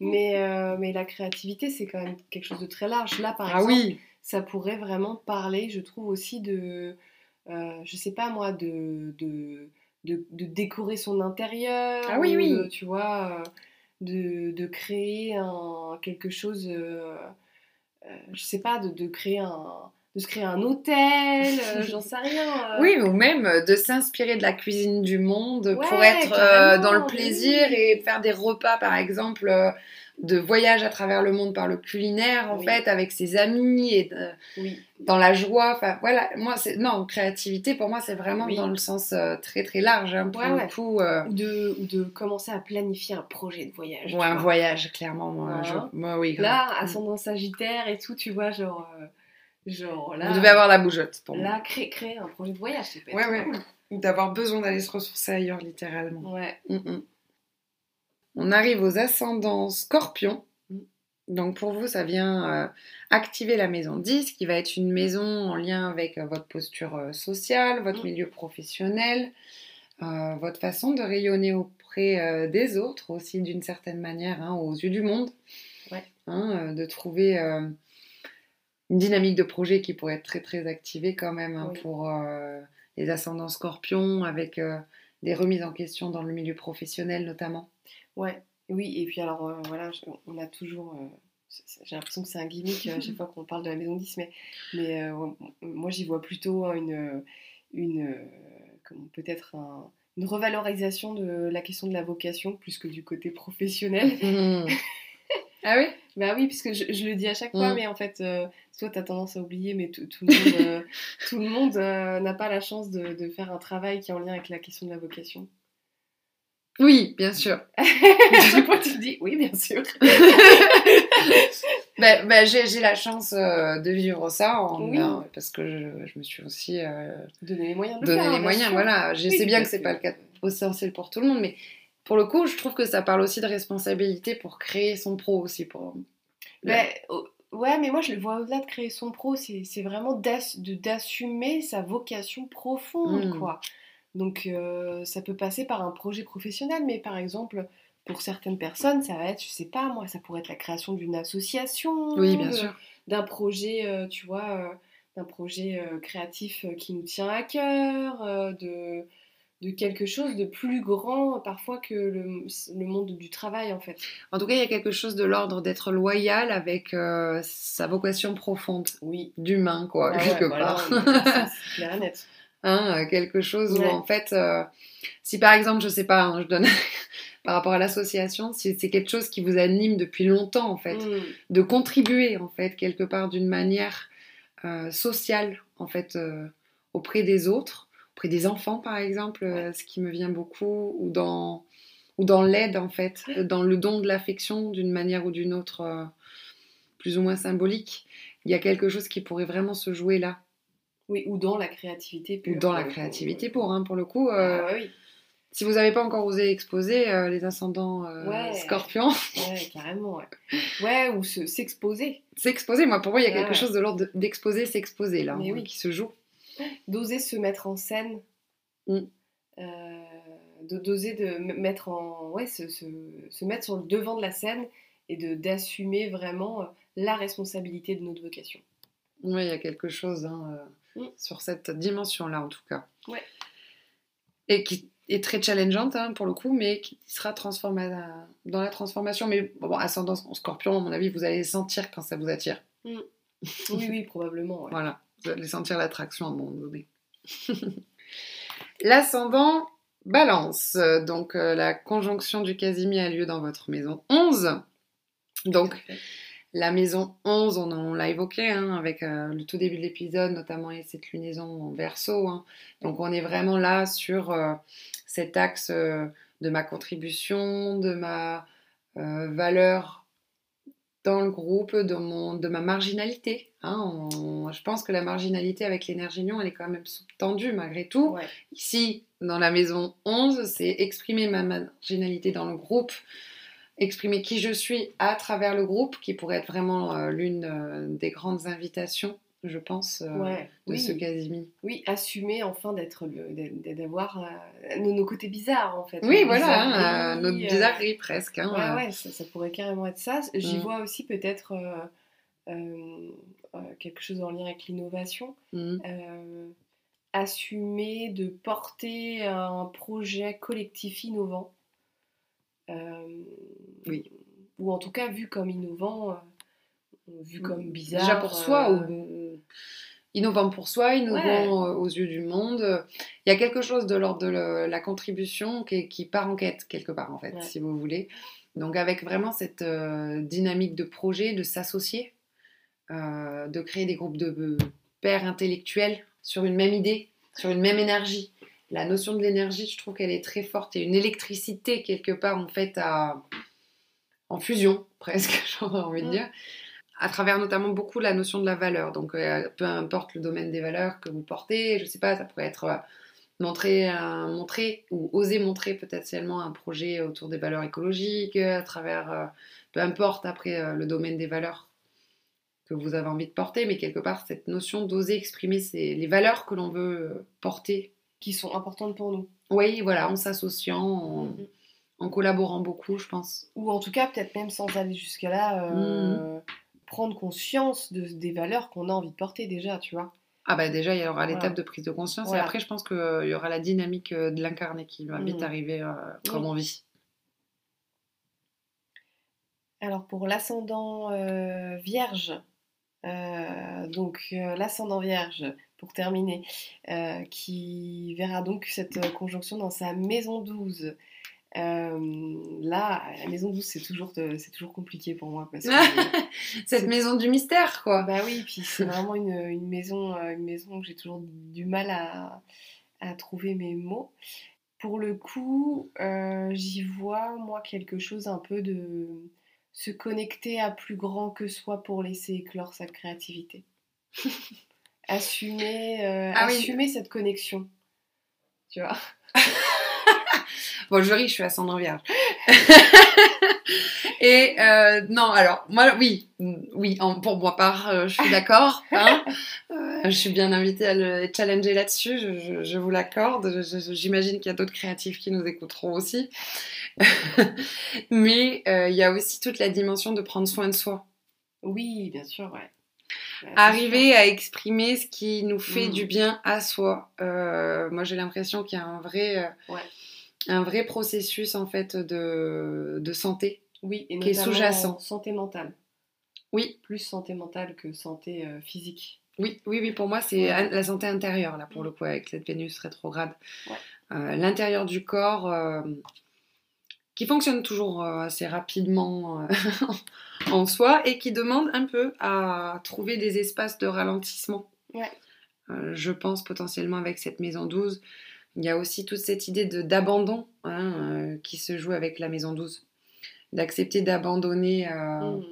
Mais, euh, mais la créativité, c'est quand même quelque chose de très large. Là, par ah exemple, oui ça pourrait vraiment parler, je trouve aussi de, je sais pas moi, de, de, décorer son intérieur. Ah oui, ou oui. de, tu vois, de, de créer un, quelque chose, euh, euh, je sais pas, de, de créer un, de se créer un hôtel, euh, j'en sais rien. Oui, ou même de s'inspirer de la cuisine du monde pour être dans le plaisir oui. et faire des repas, par exemple, de voyage à travers le monde par le culinaire, en Oui. fait, avec ses amis et de- Oui. dans la joie. Enfin, voilà, moi, c'est. Non, créativité, pour moi, c'est vraiment Oui. dans le sens euh, très, très large. hein, pour Ouais, coup. euh, Ou de, ou de commencer à planifier un projet de voyage. ou un vois. voyage, clairement. Moi, je- moi, oui. Là, ascendant sagittaire et tout, tu vois, genre. euh, genre là. Vous devez avoir la bougeotte pour moi. Là, créer, créer un projet de voyage, peut être Ouais, ouais. cool. Ou D'avoir besoin d'aller se ressourcer ailleurs, littéralement. Ouais. Mm, mm. On arrive aux ascendants scorpions. Donc pour vous, ça vient euh, activer la maison 10, qui va être une maison en lien avec euh, votre posture euh, sociale, votre Mm. milieu professionnel, votre façon de rayonner auprès des autres aussi d'une certaine manière, hein, aux yeux du monde. Ouais. Hein, de trouver une dynamique de projet qui pourrait être très très activée quand même hein, Oui. pour les ascendants scorpions avec des remises en question dans le milieu professionnel notamment. Ouais, oui, et puis alors euh, voilà, on a toujours. euh, j'ai l'impression que c'est un gimmick euh, à chaque fois qu'on parle de la maison 10, mais, mais moi j'y vois plutôt hein, une. une peut-être un- une revalorisation de la question de la vocation plus que du côté professionnel. ah oui? Bah oui, puisque je, je le dis à chaque fois, Mm. mais en fait, euh, toi, tu as tendance à oublier, mais tout, tout le monde euh, tout le monde, euh, n'a pas la chance de, de faire un travail qui est en lien avec la question de la vocation. Oui, bien sûr. du coup, tu te dis, oui, bien sûr. Ben, ben, j'ai j'ai la chance euh, de vivre ça en- Oui. euh, parce que je, je me suis aussi euh, Donner les moyens de donné faire, les moyens. sûr. Voilà, je Oui, sais bien que c'est pas le cas essentiel pour tout le monde, mais pour le coup, je trouve que ça parle aussi de responsabilité pour créer son pro aussi. Pour... Ben, oh, ouais, mais moi, je le vois au-delà de créer son pro, c'est c'est vraiment d'ass- de- d'assumer sa vocation profonde, Mm. quoi. Donc, euh, ça peut passer par un projet professionnel, mais par exemple, pour certaines personnes, ça va être, je sais pas, moi, ça pourrait être la création d'une association, Oui, bien de- sûr. d'un projet, euh, tu vois, euh, d'un projet euh, créatif euh, qui nous tient à cœur, euh, de, de quelque chose de plus grand parfois que le, le monde du travail, en fait. En tout cas, il y a quelque chose de l'ordre d'être loyal avec euh, sa vocation profonde Oui. d'humain, quoi, Ah ouais, quelque voilà, part. ça, c'est clair et net. Hein, euh, quelque chose où Ouais. en fait, euh, si par exemple, je sais pas, hein, je donne par rapport à l'association, si c'est quelque chose qui vous anime depuis longtemps en fait, Mm. de contribuer en fait quelque part d'une manière euh, sociale en fait euh, auprès des autres, auprès des enfants par exemple, ce qui me vient beaucoup, ou dans ou dans l'aide en fait, dans le don de l'affection d'une manière ou d'une autre, plus ou moins symbolique. Il y a quelque chose qui pourrait vraiment se jouer là, Oui, ou dans la créativité. ou pure, dans pour la coup. créativité pour, hein, pour le coup. euh, Ah, ouais, oui, Si vous n'avez pas encore osé exposer euh, les ascendants euh, Ouais. scorpions, ouais, carrément. Ouais, ouais ou se- s'exposer. s'exposer, moi pour moi il y a quelque ouais. chose de l'ordre de- d'exposer, s'exposer là, Mais hein, oui. qui se joue. D'oser se mettre en scène. Mm. Euh, de d'oser de mettre en ouais se, se, se mettre sur le devant de la scène et de d'assumer vraiment euh, la responsabilité de notre vocation. Oui, il y a quelque chose hein, Mm. sur cette dimension-là en tout cas. Ouais. Et qui est très challengeante hein, pour le coup, mais qui sera transforma- dans la transformation. Mais bon, ascendant scorpion, à mon avis, vous allez sentir quand ça vous attire. Oui, oui, probablement. ouais. Voilà, vous allez sentir l'attraction à un moment donné. L'ascendant balance, donc euh, la conjonction du Casimir a lieu dans votre maison 11. Donc. La maison 11, on, on l'a évoqué hein, avec euh, le tout début de l'épisode, notamment et cette lunaison en verso. hein. Donc on est vraiment là sur euh, cet axe euh, de ma contribution, de ma valeur dans le groupe, de, mon, de ma marginalité. hein. On- je pense que la marginalité avec l'énergie lion, elle est quand même sous-tendue malgré tout. Ouais. Ici, dans la maison 11, c'est exprimer ma marginalité dans le groupe, exprimer qui je suis à travers le groupe, qui pourrait être vraiment euh, l'une euh, des grandes invitations, je pense, euh, Ouais, de oui. ce Casimir. Oui, assumer enfin d'être d'avoir nos, nos côtés bizarres en fait. Oui, voilà, hein, bizarreries, notre bizarrerie presque. hein, Ouais, ouais, ça, ça pourrait carrément être ça. J'y Mm. vois aussi peut-être quelque chose en lien avec l'innovation. Euh, assumer de porter un projet collectif innovant. Euh, Oui. Ou en tout cas vu comme innovant, euh, vu comme bizarre. Déjà pour soi, euh, ou innovant pour soi, innovant euh, aux yeux du monde. Il y a quelque chose de l'ordre de le- la contribution qui, qui part en quête quelque part, en fait, Ouais. si vous voulez. Donc avec vraiment cette euh, dynamique de projet, de s'associer, euh, de créer des groupes de pairs intellectuels sur une même idée, sur une même énergie. La notion de l'énergie, je trouve qu'elle est très forte. A une électricité quelque part en fait à... en fusion presque, j'aurais envie de Mm. dire, à travers notamment beaucoup la notion de la valeur. Donc euh, peu importe le domaine des valeurs que vous portez, je sais pas, ça pourrait être euh, montrer, montrer ou oser montrer potentiellement un projet autour des valeurs écologiques, euh, à travers, peu importe après le domaine des valeurs que vous avez envie de porter, mais quelque part cette notion d'oser exprimer les valeurs que l'on veut porter. Qui sont importantes pour nous. Oui, voilà, en s'associant, en, Mhm. en collaborant beaucoup, je pense. Ou en tout cas, peut-être même sans aller jusque-là, euh, prendre conscience de, des valeurs qu'on a envie de porter déjà, tu vois. Ah bah déjà, il y aura l'étape Voilà. de prise de conscience, Voilà. et après, je pense qu'il y aura la dynamique euh, de l'incarné qui va vite Mhm. arriver euh, comme Oui. on vit. Alors pour l'ascendant euh, vierge, euh, donc euh, l'ascendant vierge, pour terminer, euh, qui verra donc cette euh, conjonction dans sa maison 12. Euh, là, la maison 12, c'est toujours, c'est toujours compliqué pour moi parce que Cette maison du mystère, quoi. bah oui, puis c'est vraiment une, une maison, une maison que j'ai toujours du mal à, à trouver mes mots. Pour le coup, euh, j'y vois moi quelque chose un peu de se connecter à plus grand que soi pour laisser éclore sa créativité. assumer, euh, Ah oui. assumer cette connexion. Tu vois? Bon, je ris, je suis ascendant vierge. Et euh, non, alors, moi, oui, oui, en- pour moi part, euh, je suis d'accord. hein. Euh, je suis bien invitée à le challenger là-dessus, je, je- je vous l'accorde. J'imagine qu'il y a d'autres créatifs qui nous écouteront aussi. Mais il y a aussi toute la dimension de prendre soin de soi. Oui, bien sûr, ouais. Arriver à exprimer ce qui nous fait Mm. du bien à soi. Euh, moi, j'ai l'impression qu'il y a un vrai, euh, Ouais. un vrai processus en fait de, de santé. Oui, et qui est sous-jacent. santé mentale. Oui, Plus santé mentale que santé euh, physique. oui, oui, oui, pour moi, c'est Ouais. la santé intérieure, là, pour le coup, avec cette Vénus rétrograde. Ouais. Euh, L'intérieur du corps, qui fonctionne toujours euh, assez rapidement euh, en soi et qui demande un peu à trouver des espaces de ralentissement. Ouais. Euh, je pense potentiellement avec cette maison 12, il y a aussi toute cette idée d'abandon hein, qui se joue avec la maison 12. D'accepter d'abandonner euh, Mm.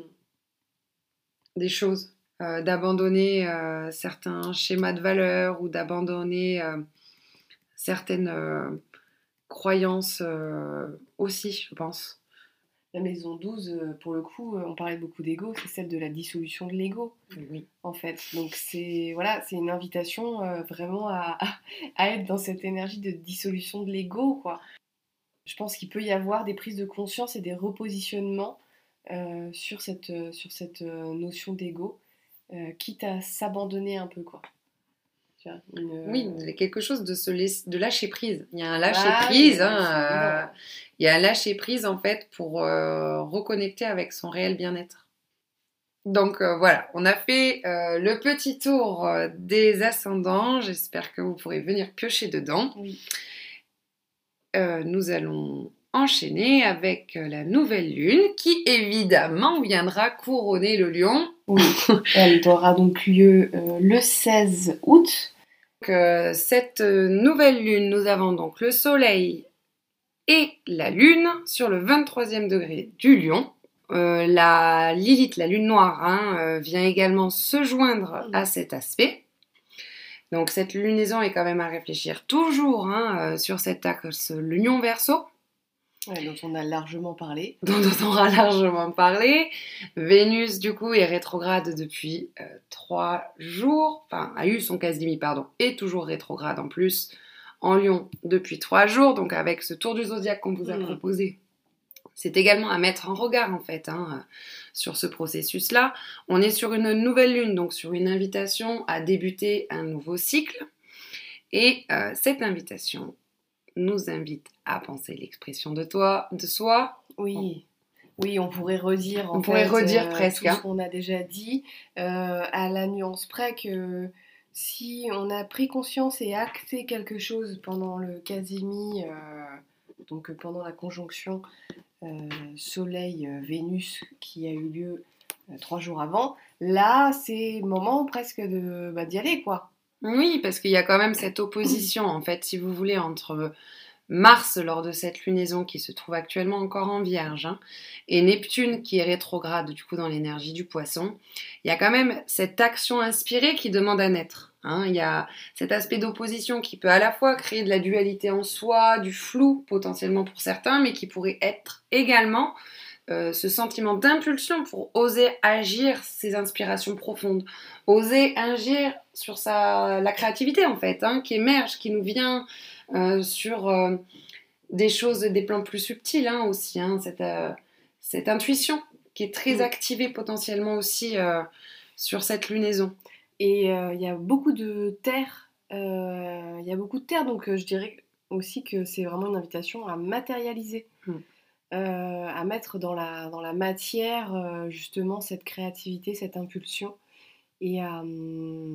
des choses, euh, d'abandonner euh, certains schémas de valeurs ou d'abandonner certaines croyances euh, aussi, je pense. La maison 12, euh, pour le coup, euh, on parlait beaucoup d'ego, c'est celle de la dissolution de l'ego, Oui. en fait. Donc c'est voilà, c'est une invitation euh, vraiment à, à être dans cette énergie de dissolution de l'ego, quoi. Je pense qu'il peut y avoir des prises de conscience et des repositionnements euh, sur cette, sur cette notion d'ego, euh, quitte à s'abandonner un peu, quoi. Tu vois, une- Oui, il y a quelque chose de, se laiss- de lâcher prise. Il y a un lâcher Ah, prise. oui, hein, euh, il y a un lâcher prise en fait pour euh, reconnecter avec son réel bien-être. Donc euh, voilà, on a fait euh, le petit tour euh, des ascendants. J'espère que vous pourrez venir piocher dedans. Oui. Euh, nous allons enchaîner avec euh, la nouvelle lune qui évidemment viendra couronner le lion. Oui, elle aura donc lieu euh, le 16 août. Donc, euh, cette euh, nouvelle lune, nous avons donc le soleil et la lune sur le 23e degré du lion. Euh, la Lilith, la lune noire, hein, vient également se joindre à cet aspect. Donc cette lunaison est quand même à réfléchir toujours hein, sur cet axe lion verso. Ouais, dont on a largement parlé. dont on aura largement parlé. Vénus, du coup, est rétrograde depuis euh, trois jours, enfin, a eu son quasi pardon, est toujours rétrograde en plus en Lion depuis trois jours, donc avec ce tour du zodiaque qu'on vous a Mm. proposé. C'est également à mettre en regard en fait hein, sur ce processus-là. On est sur une nouvelle lune, donc sur une invitation à débuter un nouveau cycle. Et euh, cette invitation nous invite à penser l'expression de toi, de soi, Oui. Oui, on pourrait redire. en On pourrait fait, redire euh, presque, Tout hein. ce qu'on a déjà dit, euh, à la nuance près que si on a pris conscience et acté quelque chose pendant le casimi, euh, donc euh, pendant la conjonction Soleil-Vénus qui a eu lieu trois jours avant, là, c'est le moment presque de bah, d'y aller, quoi. Oui, parce qu'il y a quand même cette opposition, en fait, si vous voulez, entre Mars lors de cette lunaison qui se trouve actuellement encore en Vierge hein, et Neptune qui est rétrograde du coup dans l'énergie du Poisson, il y a quand même cette action inspirée qui demande à naître. Hein. Il y a cet aspect d'opposition qui peut à la fois créer de la dualité en soi, du flou potentiellement pour certains, mais qui pourrait être également euh, ce sentiment d'impulsion pour oser agir ses inspirations profondes, oser agir sur sa, la créativité en fait, hein, qui émerge, qui nous vient euh, sur euh, des choses, des plans plus subtils hein, aussi, hein, cette, cette, intuition qui est très activée potentiellement aussi sur cette lunaison. Et il y a beaucoup de terre, il y a beaucoup de terre, donc je dirais aussi que c'est vraiment une invitation à matérialiser. Hmm. À mettre dans la, dans la matière justement cette créativité, cette impulsion et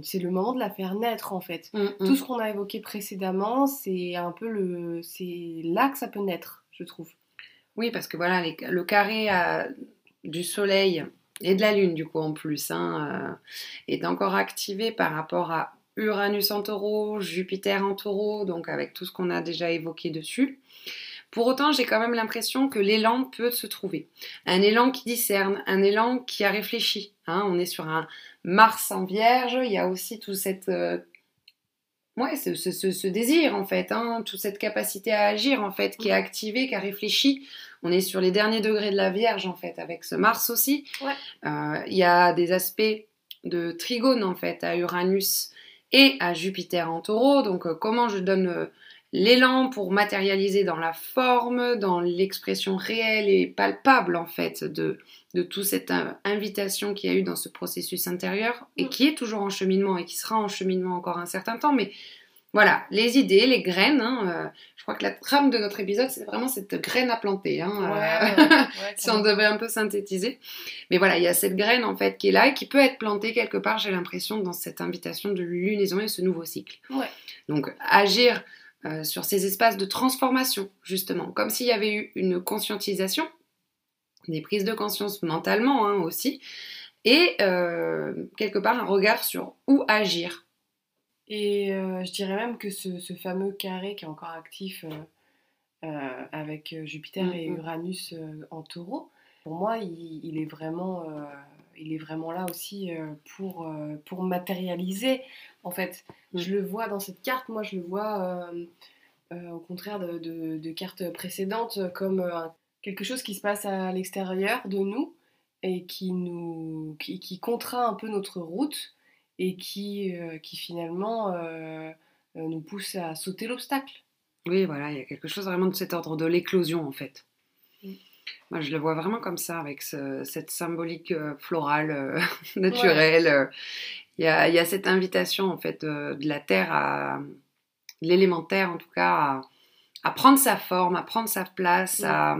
c'est le moment de la faire naître en fait. Mmh, mmh. Tout ce qu'on a évoqué précédemment, c'est un peu le, c'est là que ça peut naître, je trouve. Oui, parce que voilà, le carré du Soleil et de la Lune du coup en plus hein, euh, est encore activé par rapport à Uranus en Taureau, Jupiter en Taureau, donc avec tout ce qu'on a déjà évoqué dessus. Pour autant, j'ai quand même l'impression que l'élan peut se trouver. Un élan qui discerne, un élan qui a réfléchi. Hein. on est sur un Mars en Vierge, il y a aussi tout cette... Euh, ouais, ce, désir en fait, hein, toute cette capacité à agir en fait, qui est activée, qui a réfléchi. On est sur les derniers degrés de la Vierge en fait, avec ce Mars aussi. Euh, il y a des aspects de trigone en fait à Uranus et à Jupiter en taureau. Donc euh, comment je donne l'élan pour matérialiser dans la forme, dans l'expression réelle et palpable en fait de, de toute cette invitation qu'il y a eu dans ce processus intérieur et mm. qui est toujours en cheminement et qui sera en cheminement encore un certain temps. Mais voilà, les idées, les graines. Hein, euh, je crois que la trame de notre épisode, c'est vraiment cette graine à planter. Hein, euh, si on devait un peu synthétiser. Mais voilà, il y a cette graine en fait qui est là et qui peut être plantée quelque part, j'ai l'impression, dans cette invitation de lunaison et ce nouveau cycle. Donc agir euh, sur ces espaces de transformation, justement, comme s'il y avait eu une conscientisation, des prises de conscience mentalement hein, aussi, et euh, quelque part un regard sur où agir. Et euh, je dirais même que ce, fameux carré qui est encore actif avec Jupiter et mm, mm. Uranus en taureau, pour moi, il est vraiment il est vraiment là aussi euh, pour, euh, pour matérialiser. En fait, mm. je le vois dans cette carte, moi je le vois euh, au contraire de, de, cartes précédentes comme quelque chose qui se passe à l'extérieur de nous et qui nous qui, qui, contraint un peu notre route et qui, qui finalement nous pousse à sauter l'obstacle. Oui, voilà, il y a quelque chose vraiment de cet ordre de l'éclosion en fait. Moi, je le vois vraiment comme ça, avec cette symbolique euh, florale, euh, naturelle. Euh. Il, y a, cette invitation, en fait, de la terre à l'élémentaire, en tout cas, à, prendre sa forme, à prendre sa place, à,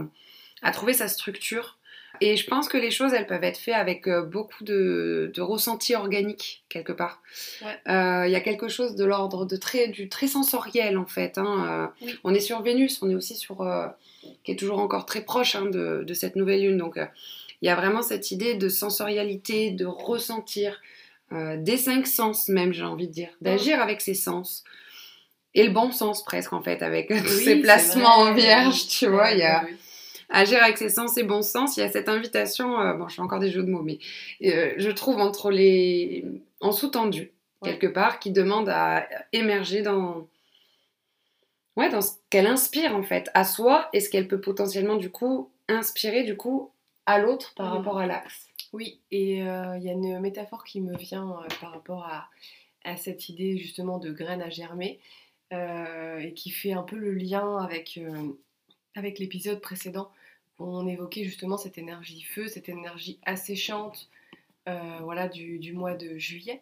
trouver sa structure. Et je pense que les choses, elles peuvent être faites avec beaucoup de, de ressenti organique, quelque part. Il y a quelque chose de l'ordre de très, du très sensoriel, en fait. Hein. On est sur Vénus, on est aussi sur qui est toujours encore très proche hein, de, cette nouvelle lune. Donc euh, il y a vraiment cette idée de sensorialité, de ressentir, euh, des cinq sens même, j'ai envie de dire, d'agir avec ses sens. Et le bon sens presque en fait, avec tous ces placements en vierge, tu vois, il y a agir avec ses sens et bon sens, il y a cette invitation, euh, bon je fais encore des jeux de mots, mais je trouve entre les... en sous-tendu, quelque part, qui demande à émerger dans, ouais, dans ce qu'elle inspire en fait à soi et ce qu'elle peut potentiellement du coup inspirer du coup à l'autre par mm. rapport à l'axe. Oui, et euh, il y a une métaphore qui me vient euh, par rapport à, à, cette idée justement de graines à germer euh, et qui fait un peu le lien avec, avec l'épisode précédent où on évoquait justement cette énergie feu, cette énergie asséchante voilà, du, du, mois de juillet.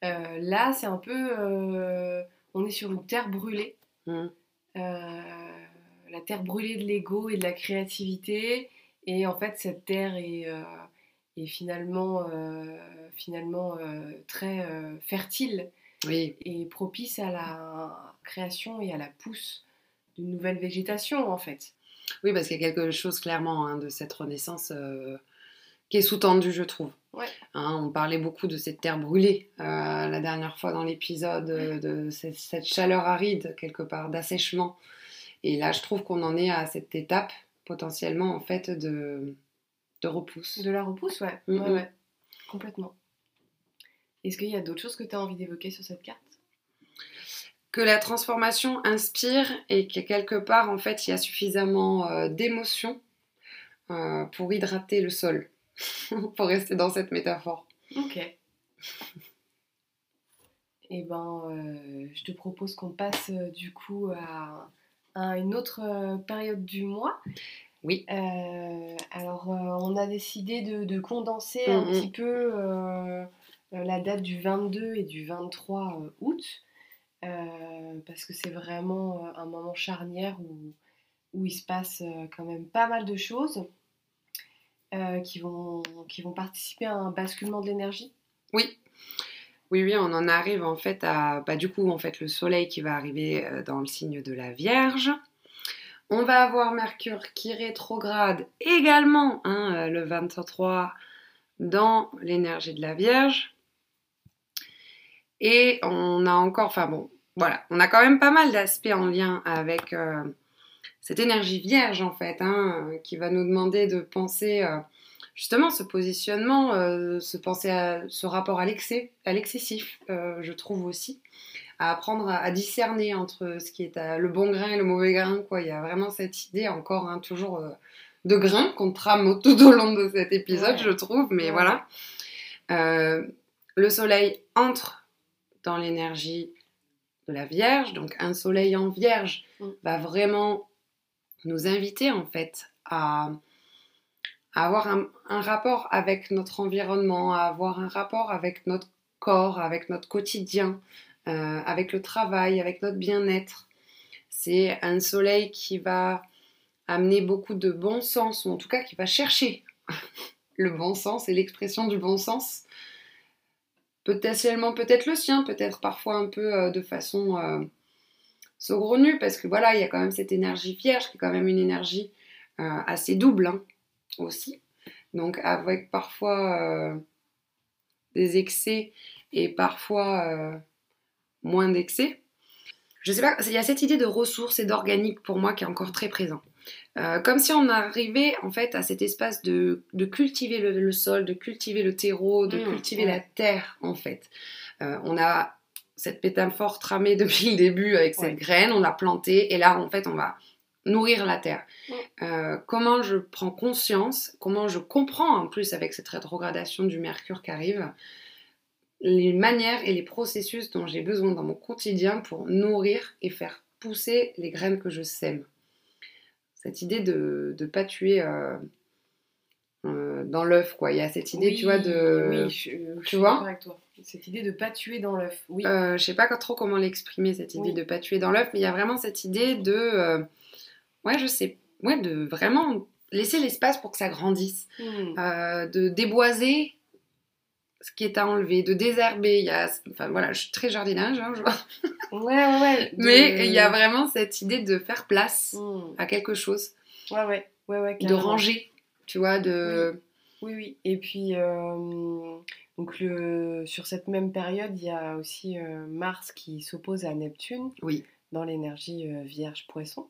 là, c'est un peu... on est sur une terre brûlée. Mm. Euh, la terre brûlée de l'ego et de la créativité. Et en fait, cette terre est, euh, finalement, euh, finalement très fertile et propice à la création et à la pousse d'une nouvelle végétation, en fait. Oui, parce qu'il y a quelque chose clairement hein, de cette renaissance euh, qui est sous-tendue, je trouve. Ouais. Hein, on parlait beaucoup de cette terre brûlée euh, la dernière fois dans l'épisode, euh, de cette, cette chaleur aride, quelque part, d'assèchement. Et là, je trouve qu'on en est à cette étape, potentiellement, en fait, de, de repousse. De la repousse, ouais. Mm, ouais, ouais. Complètement. Est-ce qu'il y a d'autres choses que tu as envie d'évoquer sur cette carte? Que la transformation inspire et que quelque part, en fait, il y a suffisamment euh, d'émotions euh, pour hydrater le sol, pour rester dans cette métaphore. Ok. Eh ben, euh, je te propose qu'on passe euh, du coup à, à une autre euh, période du mois. Oui. Euh, alors, on a décidé de, de condenser un Mhm. petit peu la date du 22 et du 23 euh, août, euh, parce que c'est vraiment euh, un moment charnière où, il se passe euh, quand même pas mal de choses qui, vont, participer à un basculement de l'énergie. Oui. Oui, oui, on en arrive en fait à, bah, du coup, en fait, le soleil qui va arriver dans le signe de la Vierge. On va avoir Mercure qui rétrograde également hein, le 23 dans l'énergie de la Vierge. Et on a encore, enfin bon, voilà, on a quand même pas mal d'aspects en lien avec euh, cette énergie vierge en fait, hein, qui va nous demander de penser euh, justement ce positionnement, euh, se penser à ce rapport à l'excès, à l'excessif, je trouve aussi, à apprendre à, à discerner entre ce qui est à- le bon grain et le mauvais grain, quoi. Il y a vraiment cette idée encore, hein, toujours de grain qu'on trame tout au long de cet épisode, Ouais. je trouve, mais Ouais. voilà. Le soleil entre dans l'énergie de la Vierge, donc un soleil en Vierge Mm. va vraiment nous inviter en fait à, à avoir un, un rapport avec notre environnement, à avoir un rapport avec notre corps, avec notre quotidien, euh, avec le travail, avec notre bien-être. C'est un soleil qui va amener beaucoup de bon sens, ou en tout cas qui va chercher le bon sens et l'expression du bon sens. Potentiellement peut-être le sien, peut-être parfois un peu euh, de façon euh, saugrenue, parce que voilà, il y a quand même cette énergie vierge qui est quand même une énergie euh, assez double hein, aussi. Donc avec parfois des excès et parfois moins d'excès. Je sais pas, il y a cette idée de ressources et d'organique pour moi qui est encore très présent. Euh, comme si on arrivait en fait à cet espace de, de cultiver le, le sol, de cultiver le terreau, de Mmh, cultiver ouais. la terre en fait. Euh, on a cette métaphore tramée depuis le début avec cette Ouais. graine, on l'a plantée et là en fait on va nourrir la terre. Ouais. Euh, comment je prends conscience, comment je comprends en plus avec cette rétrogradation du Mercure qui arrive, les manières et les processus dont j'ai besoin dans mon quotidien pour nourrir et faire pousser les graines que je sème. Cette idée de ne pas tuer euh, euh, dans l'œuf, quoi. Il y a cette idée, Oui, tu vois, de... Oui, je, je tu suis vois d'accord avec toi. Cette idée de pas tuer dans l'œuf. Oui. Euh, je sais pas trop comment l'exprimer cette idée Oui. de pas tuer dans l'œuf, mais il y a vraiment cette idée de, euh, ouais, je sais, ouais, de vraiment laisser l'espace pour que ça grandisse, Hmm. De déboiser ce qui est à enlever, de désherber. Il y a, enfin voilà, je suis très jardinage, hein, je vois. Ouais, ouais, ouais. de- mais il y a vraiment cette idée de faire place Hmm. à quelque chose, Ouais, ouais. Ouais, ouais, de ranger, tu vois, de, Oui, oui. Et puis, euh, donc le, sur cette même période, il y a aussi euh, Mars qui s'oppose à Neptune oui, dans l'énergie euh, Vierge-Poisson.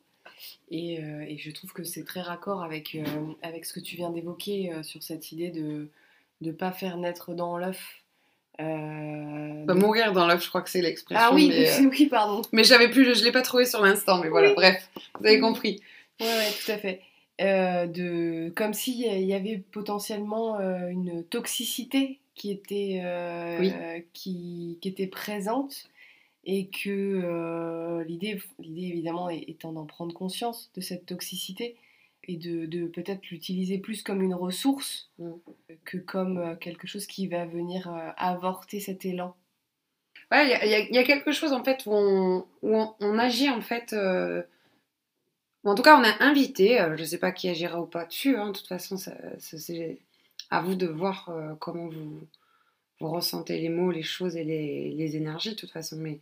Et, et je trouve que c'est très raccord avec, avec ce que tu viens d'évoquer sur cette idée de ne pas faire naître dans l'œuf. euh, Bah, de- mourir dans l'œuf, je crois que c'est l'expression. Ah oui, mais, euh, oui, pardon. mais j'avais plus, je l'ai pas trouvé sur l'instant, mais voilà, Oui. bref, vous avez Oui. compris. Ouais, ouais, tout à fait. Euh, de, comme s'il y avait potentiellement euh, une toxicité qui était, euh, Oui. qui, qui était présente et que l'idée, l'idée évidemment étant d'en prendre conscience de cette toxicité et de, de peut-être l'utiliser plus comme une ressource Mm. que comme euh, quelque chose qui va venir euh, avorter cet élan. Ouais, il y a- y, y quelque chose en fait où on, où on, on agit en fait. euh, en tout cas, on a invité, euh, je sais pas qui agira ou pas dessus, hein, de toute façon, c'est à vous de voir euh, comment vous, vous ressentez les mots, les choses et les, les énergies, de toute façon. Mais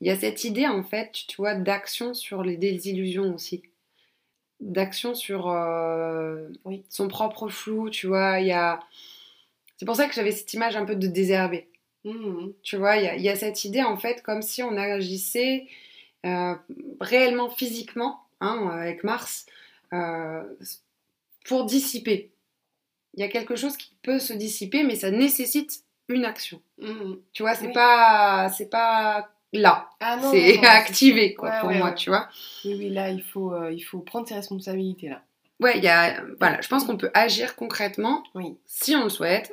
il y a cette idée en fait, tu vois, d'action sur les désillusions aussi. D'action sur euh, Oui. son propre flou, tu vois. Il y a... C'est pour ça que j'avais cette image un peu de désherbé. Mhm. Tu vois, il y a, il y a cette idée en fait comme si on agissait euh, réellement physiquement, hein, avec Mars, euh, pour dissiper. Il y a quelque chose qui peut se dissiper, mais ça nécessite une action. Mhm. Tu vois, c'est Oui. pas, c'est pas là, Ah c'est activé quoi Ouais, pour ouais, moi, ouais. tu vois. Oui, oui, là, il faut, euh, il faut prendre ses responsabilités, là. Ouais, il y a, voilà, je pense qu'on peut agir concrètement Oui. si on le souhaite.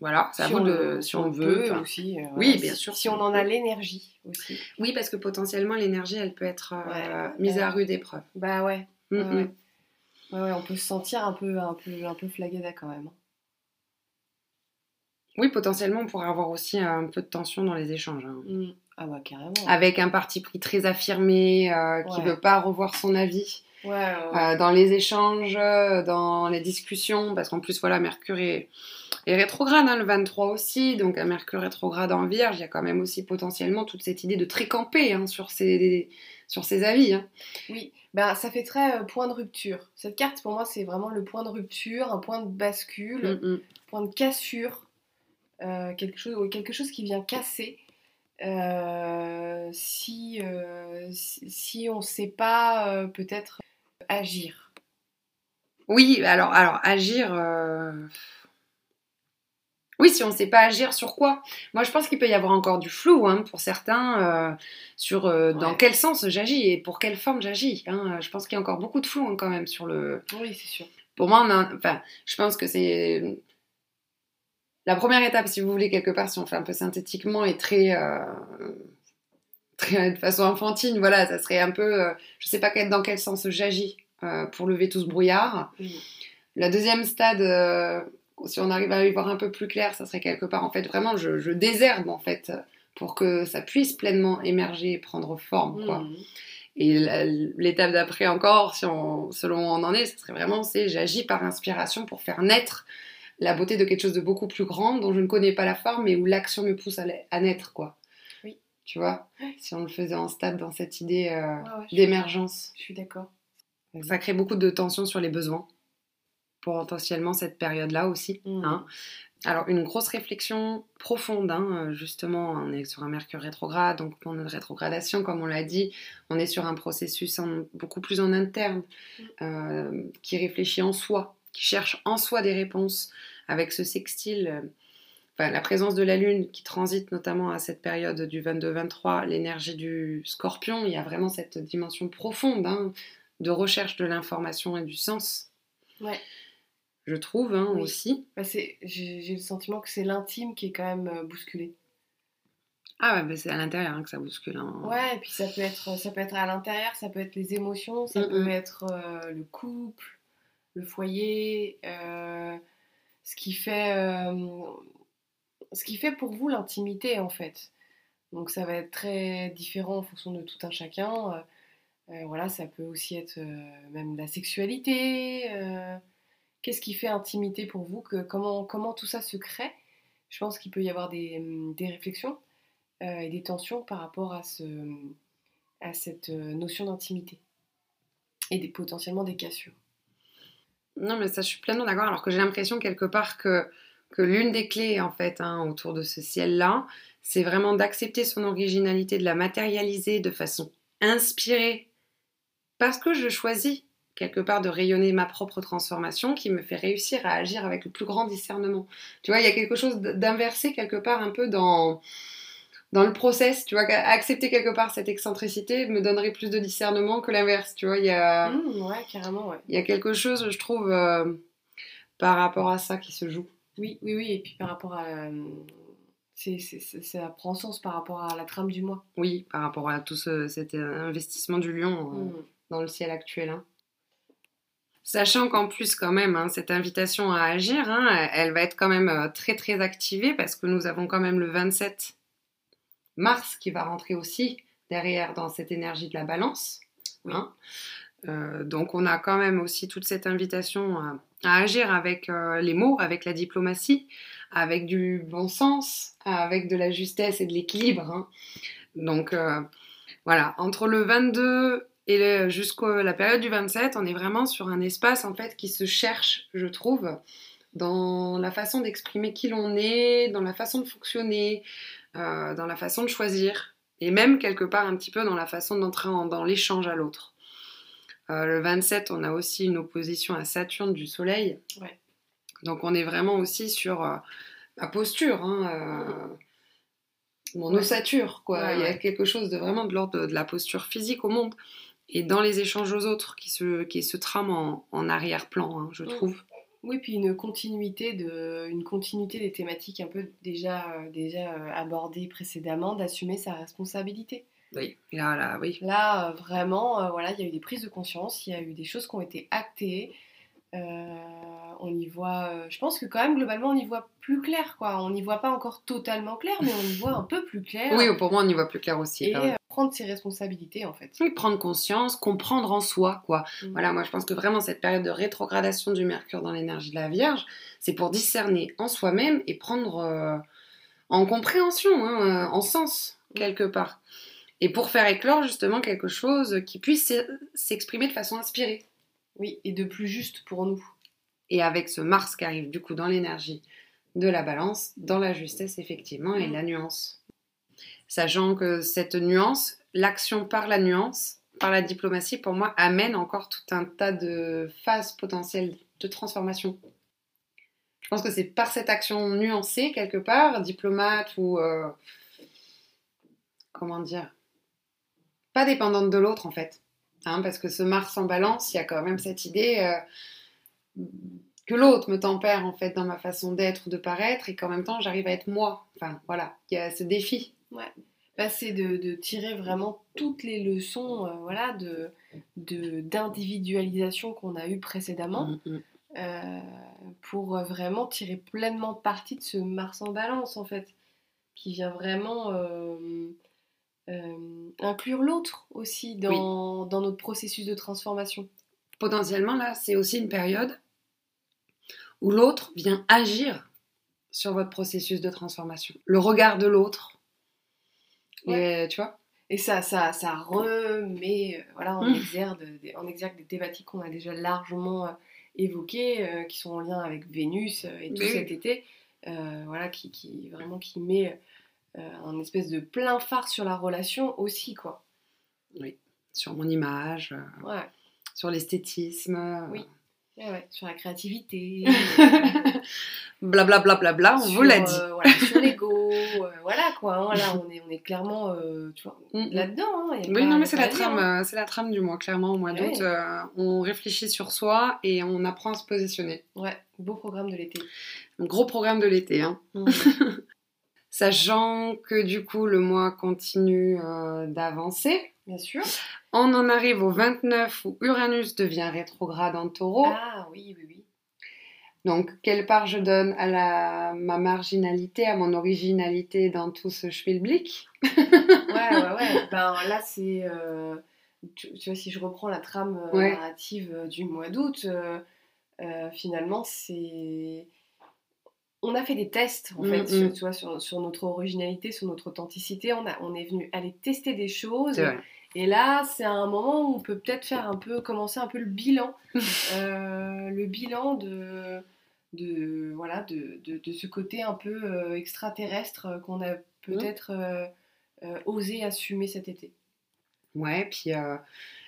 Voilà, à Si on de, si on, veut. peut aussi. euh, Oui, bien sûr, Si si on on en a l'énergie aussi. Oui, parce que potentiellement l'énergie, elle peut être euh, mise à rude épreuve. Bah ouais. Mm, ouais, mm. ouais. Ouais, ouais, on peut se sentir un peu, un peu, un peu flagada quand même. hein. Oui, potentiellement, on pourrait avoir aussi un peu de tension dans les échanges. hein. Mm. Ah bah carrément. Avec un parti pris très affirmé, euh, qui Ouais. veut pas revoir son avis Ouais, ouais, ouais. euh, dans les échanges, euh, dans les discussions, parce qu'en plus, voilà, Mercure est, est rétrograde, hein, le 23 aussi, donc un Mercure rétrograde en Vierge, il y a quand même aussi potentiellement toute cette idée de très camper hein, sur, ses, sur ses avis. hein. Oui, ben, ça fait très euh, point de rupture. Cette carte, pour moi, c'est vraiment le point de rupture, un point de bascule, Mm, mm. point de cassure, quelque, chose, quelque chose qui vient casser. Euh, si, euh, si, si on ne sait pas euh, peut-être agir. Oui, alors, alors agir. Oui, si on ne sait pas agir sur quoi? Moi, je pense qu'il peut y avoir encore du flou hein, pour certains sur dans Ouais. quel sens j'agis et pour quelle forme j'agis. hein. Je pense qu'il y a encore beaucoup de flou hein, quand même sur le. Oui, c'est sûr. Pour moi, on a- enfin, je pense que c'est la première étape, si vous voulez quelque part, si on fait un peu synthétiquement et très, euh, très de façon enfantine, voilà, ça serait un peu, euh, je sais pas dans quel sens j'agis euh, pour lever tout ce brouillard. Oui. La deuxième stade, si on arrive à y voir un peu plus clair, ça serait quelque part, en fait, vraiment, je, je désherbe, en fait, pour que ça puisse pleinement émerger et prendre forme, quoi. Mhm. Et l'étape d'après encore, si on, selon où on en est, ce serait vraiment, c'est j'agis par inspiration pour faire naître la beauté de quelque chose de beaucoup plus grand, dont je ne connais pas la forme, mais où l'action me pousse à, naître, quoi. Oui. Tu vois Si on le faisait en stade dans cette idée euh, ouais, suis- d'émergence. Je suis d'accord. Ça crée beaucoup de tension sur les besoins, potentiellement cette période-là aussi. Mhm. hein. Alors, une grosse réflexion profonde, hein, euh, justement, on est sur un Mercure rétrograde, donc pour notre rétrogradation, comme on l'a dit, on est sur un processus en- beaucoup plus en interne, euh, qui réfléchit en soi, qui cherche en soi des réponses, avec ce sextile, euh, enfin, la présence de la Lune qui transite notamment à cette période du 22-23, l'énergie du scorpion, il y a vraiment cette dimension profonde hein, de recherche de l'information et du sens. Ouais. Je trouve hein, Oui. aussi. Bah, j'ai le sentiment que c'est l'intime qui est quand même euh, bousculé. Ah ouais, bah c'est à l'intérieur hein, que ça bouscule. hein. Ouais, et puis ça peut être, ça peut être à l'intérieur, ça peut être les émotions, ça Mm, peut mm. être euh, le couple, le foyer, euh, ce qui fait, euh, ce qui fait pour vous l'intimité en fait. Donc ça va être très différent en fonction de tout un chacun. Euh, voilà, ça peut aussi être même la sexualité. Qu'est-ce qui fait intimité pour vous que, comment, tout ça se crée? Je pense qu'il peut y avoir des, des réflexions et des tensions par rapport à, ce, à cette notion d'intimité et des, potentiellement des cassures. Non, mais ça, je suis pleinement d'accord. Alors que j'ai l'impression quelque part que, l'une des clés, en fait, hein, autour de ce ciel-là, c'est vraiment d'accepter son originalité, de la matérialiser de façon inspirée. Parce que je choisis, quelque part, de rayonner ma propre transformation qui me fait réussir à agir avec le plus grand discernement. Tu vois, il y a quelque chose d'inversé, quelque part, un peu dans dans le process, tu vois, accepter quelque part cette excentricité me donnerait plus de discernement que l'inverse, tu vois, il y a... Mmh, ouais, carrément, ouais. Il y a quelque chose, je trouve, euh, par rapport à ça qui se joue. Oui, oui, oui, et puis par rapport à... euh, c'est, c'est- c'est- ça prend sens par rapport à la trame du mois. Oui, par rapport à tout ce- cet euh, investissement du lion euh, Mmh. dans le ciel actuel. hein. Sachant qu'en plus, quand même, hein, cette invitation à agir, hein, elle- va être quand même très très activée parce que nous avons quand même le 27 mars qui va rentrer aussi derrière dans cette énergie de la balance. Oui. hein. Euh, donc on a quand même aussi toute cette invitation à, à agir avec euh, les mots, avec la diplomatie, avec du bon sens, avec de la justesse et de l'équilibre. hein. Donc euh, voilà, entre le 22 Et jusqu'à la période du 27, on est vraiment sur un espace en fait qui se cherche, je trouve, dans la façon d'exprimer qui l'on est, dans la façon de fonctionner, euh, dans la façon de choisir, et même quelque part un petit peu dans la façon d'entrer en- dans l'échange à l'autre. Euh, le 27, on a aussi une opposition à Saturne du Soleil. Ouais. Donc on est vraiment aussi sur euh, la posture, hein, ossature, quoi. Ouais, Il y a ouais. quelque chose de vraiment de l'ordre de, de la posture physique au monde et dans les échanges aux autres qui se, qui se trament en, en arrière-plan, hein, je Mm. trouve. Oui, puis une continuité, de, une continuité des thématiques un peu déjà, euh, déjà euh, abordées précédemment, d'assumer sa responsabilité. Oui, là, là, oui. Là, euh, vraiment, euh, voilà, il y a eu des prises de conscience, il y a eu des choses qui ont été actées. Euh, on y voit, euh, je pense que quand même globalement on y voit plus clair, quoi. On n'y voit pas encore totalement clair, mais on y voit un peu plus clair. Oui, pour moi, on y voit plus clair aussi. et prendre ses responsabilités en fait. Oui, prendre conscience, comprendre en soi, quoi. Mm. Voilà, moi je pense que vraiment cette période de rétrogradation du Mercure dans l'énergie de la Vierge, c'est pour discerner en soi-même et prendre euh, en compréhension, hein, euh, en sens, quelque part. Et pour faire éclore justement quelque chose qui puisse s'e- s'exprimer de façon inspirée. Oui, et de plus juste pour nous. Et avec ce Mars qui arrive du coup dans l'énergie de la balance, dans la justesse effectivement et Mm. la nuance. Sachant que cette nuance, l'action par la nuance, par la diplomatie, pour moi, amène encore tout un tas de phases potentielles de transformation. Je pense que c'est par cette action nuancée, quelque part, diplomate ou... euh, comment dire Pas dépendante de l'autre, en fait. Hein, parce que ce Mars en balance, il y a quand même cette idée... euh, que l'autre me tempère en fait dans ma façon d'être, de paraître, et qu'en même temps j'arrive à être moi. Enfin voilà, il y a ce défi. Bah, c'est de, de tirer vraiment toutes les leçons euh, voilà, de, de- d'individualisation qu'on a eues précédemment Mm, mm. euh, pour vraiment tirer pleinement parti de ce Mars en balance en fait, qui vient vraiment euh, euh, inclure l'autre aussi dans, dans notre processus de transformation. Potentiellement là, c'est aussi une période où l'autre vient agir sur votre processus de transformation. Le regard de l'autre. Et tu vois Et ça, ça, ça remet euh, voilà, en, Mm. exergue, des- en exergue des thématiques qu'on a déjà largement euh, évoquées, euh, qui sont en lien avec Vénus euh, et tout Oui. cet été, euh, voilà, qui, qui vraiment qui met euh, un espèce de plein phare sur la relation aussi, quoi. Sur mon image, euh, Ouais, sur l'esthétisme. euh, Oui. Ouais, sur la créativité, Blablabla, bla, bla, bla, on sur, vous l'a dit. euh, voilà, sur l'ego, euh, voilà quoi. hein, là, on est, on est clairement euh, Mm, mm. là-dedans. hein, Oui, pas- non, mais c'est la trame, hein. c'est la trame du mois, clairement, au mois d'août. on réfléchit sur soi et on apprend à se positionner. Ouais, beau programme de l'été. Un gros programme de l'été, hein. Mm. Sachant que du coup, le mois continue d'avancer. Bien sûr. On en arrive au 29 où Uranus devient rétrograde en taureau. Ah oui, oui, oui. Donc, quelle part je donne à la, ma marginalité, à mon originalité dans tout ce schmilblick Ouais, ouais, ouais. Ben là, c'est. euh, tu, tu vois, si je reprends la trame euh, Ouais. narrative euh, du mois d'août, euh, finalement, c'est. On a fait des tests, en Mm, fait, mm. sur, tu vois, sur, sur notre originalité, sur notre authenticité. On, a, on est venu aller tester des choses. C'est vrai. Et là, c'est un moment où on peut peut-être faire un peu, commencer un peu le bilan, euh, le bilan de, de voilà, de, de, de ce côté un peu euh, extraterrestre euh, qu'on a peut-être euh, euh, osé assumer cet été. Ouais, puis euh,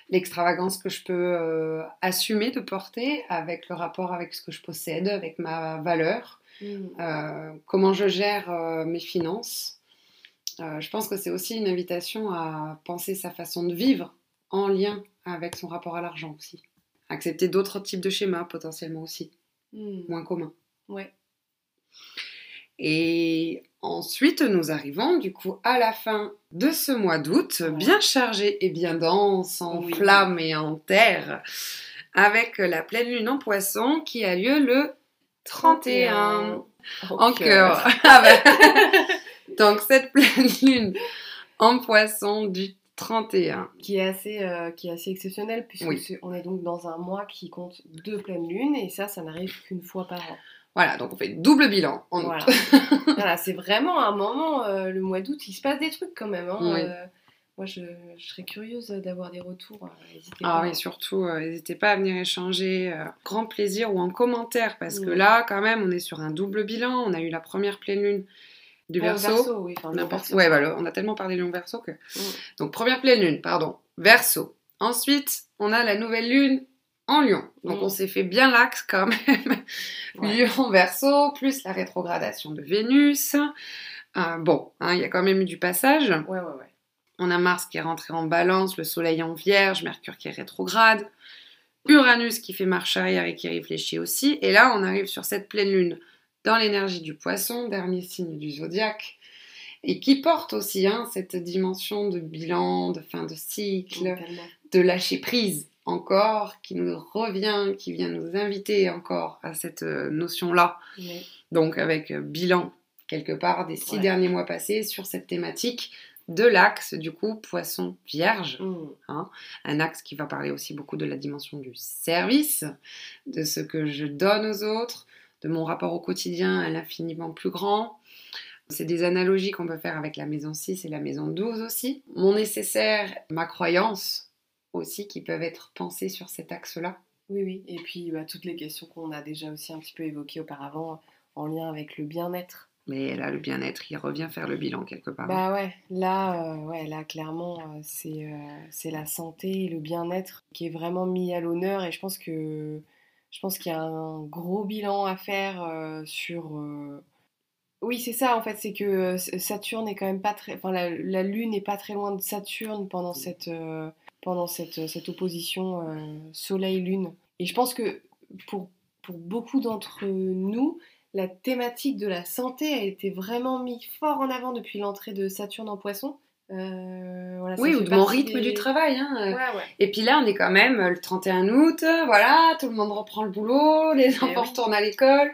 l'extravagance que je peux euh, assumer de porter avec le rapport avec ce que je possède, avec ma valeur, euh, comment je gère euh, mes finances. Euh, je pense que c'est aussi une invitation à penser sa façon de vivre en lien avec son rapport à l'argent aussi. Accepter d'autres types de schémas potentiellement aussi, Mm. moins communs. Ouais. Et ensuite, nous arrivons du coup à la fin de ce mois d'août, Ouais. bien chargé et bien dense en Oui. flammes et en terre, avec la pleine lune en poisson qui a lieu le 31 en cœur. Ah bah. Donc cette pleine lune en poisson du 31. Qui est assez, euh, qui est assez exceptionnel puisque Oui. est donc dans un mois qui compte deux pleines lunes et ça, ça n'arrive qu'une fois par an. Voilà, donc on fait double bilan en août. Voilà, voilà c'est vraiment un moment, euh, le mois d'août, il se passe des trucs quand même. hein, Oui. euh, Moi, je, je serais curieuse d'avoir des retours. euh, Ah oui, surtout, n'hésitez pas à venir échanger. grand plaisir ou en commentaire, parce que là, quand même, on est sur un double bilan. On a eu la première pleine lune du oui. Enfin, N'importe- verso. Ouais, voilà, on a tellement parlé de lion verso que. Mm. Donc, première pleine lune, pardon, verso. Ensuite, on a la nouvelle lune en lion. Donc, Mm. on s'est fait bien l'axe quand même. Ouais. Lion verso, plus la rétrogradation de Vénus. Euh, bon, hein, il y a quand même eu du passage. Ouais, ouais, ouais. On a Mars qui est rentré en balance, le Soleil en vierge, Mercure qui est rétrograde, Uranus qui fait marche arrière et qui réfléchit aussi. Et là, on arrive sur cette pleine lune dans l'énergie du poisson, dernier signe du zodiaque, et qui porte aussi hein, cette dimension de bilan, de fin de cycle, de lâcher prise encore, qui nous revient, qui vient nous inviter encore à cette euh, notion-là. Donc avec euh, bilan quelque part des six Ouais. derniers mois passés sur cette thématique de l'axe du coup poisson vierge, Mm. un axe qui va parler aussi beaucoup de la dimension du service, de ce que je donne aux autres, de mon rapport au quotidien à l'infiniment plus grand. C'est des analogies qu'on peut faire avec la maison 6 et la maison 12 aussi. Mon nécessaire, ma croyance aussi qui peuvent être pensées sur cet axe-là. Oui, oui. Et puis, bah, toutes les questions qu'on a déjà aussi un petit peu évoquées auparavant en lien avec le bien-être. Mais là, le bien-être, il revient faire le bilan quelque part. Bah ouais, là, euh, ouais, là clairement, euh, c'est euh, c'est la santé et le bien-être qui est vraiment mis à l'honneur et je pense que je pense qu'il y a un gros bilan à faire euh, sur. euh, Oui, c'est ça en fait, c'est que euh, Saturne est quand même pas très, enfin la, la Lune n'est pas très loin de Saturne pendant cette euh, pendant cette, cette opposition Soleil-Lune et je pense que pour pour beaucoup d'entre nous la thématique de la santé a été vraiment mise fort en avant depuis l'entrée de Saturne en poisson. Euh, voilà, oui, ou de mon rythme des- du travail. Hein. euh, Ouais, ouais. Et puis là, on est quand même euh, le 31 août, voilà, tout le monde reprend le boulot, les Eh enfants oui. retournent à l'école.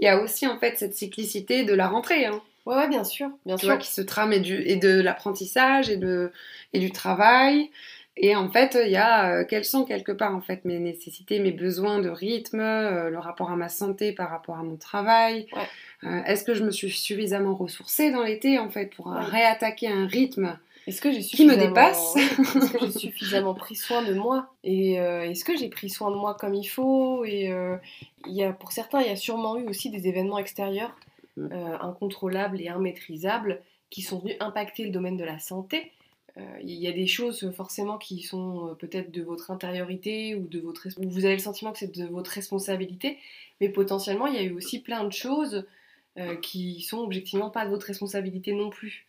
Il y a aussi en fait cette cyclicité de la rentrée, hein, Ouais, ouais, bien sûr, bien tu sûr. vois, qui se trame et, du, et de l'apprentissage et, de, et du travail. Et en fait, il y a euh, quelles sont quelque part en fait mes nécessités, mes besoins de rythme, euh, le rapport à ma santé par rapport à mon travail. Ouais. Euh, Est-ce que je me suis suffisamment ressourcée dans l'été en fait pour Ouais. réattaquer un rythme Est-ce que j'ai Qui me suffisamment- dépasse? Est-ce que j'ai suffisamment pris soin de moi? Et euh, est-ce que j'ai pris soin de moi comme il faut? Et euh, il y a, pour certains, il y a sûrement eu aussi des événements extérieurs Mm. euh, incontrôlables et immaîtrisables qui sont venus impacter le domaine de la santé. Euh, Il y a des choses forcément qui sont euh, peut-être de votre intériorité ou de votre où vous avez le sentiment que c'est de votre responsabilité, mais potentiellement il y a eu aussi plein de choses euh, qui sont objectivement pas de votre responsabilité non plus.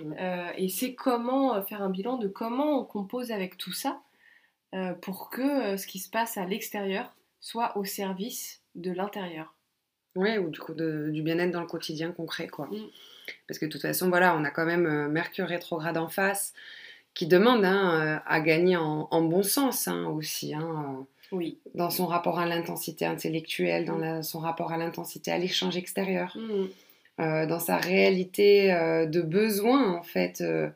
Euh, et c'est comment euh, faire un bilan de comment on compose avec tout ça euh, pour que euh, ce qui se passe à l'extérieur soit au service de l'intérieur. Ou du coup de- du bien-être dans le quotidien concret, quoi. Mm. Parce que de toute façon, voilà, on a quand même euh, Mercure rétrograde en face qui demande hein, euh, à gagner en, en bon sens hein, aussi, hein, euh, Oui. dans son rapport à l'intensité intellectuelle, dans la- son rapport à l'intensité à l'échange extérieur, Mm. euh, dans sa réalité euh, de besoin, en fait, euh,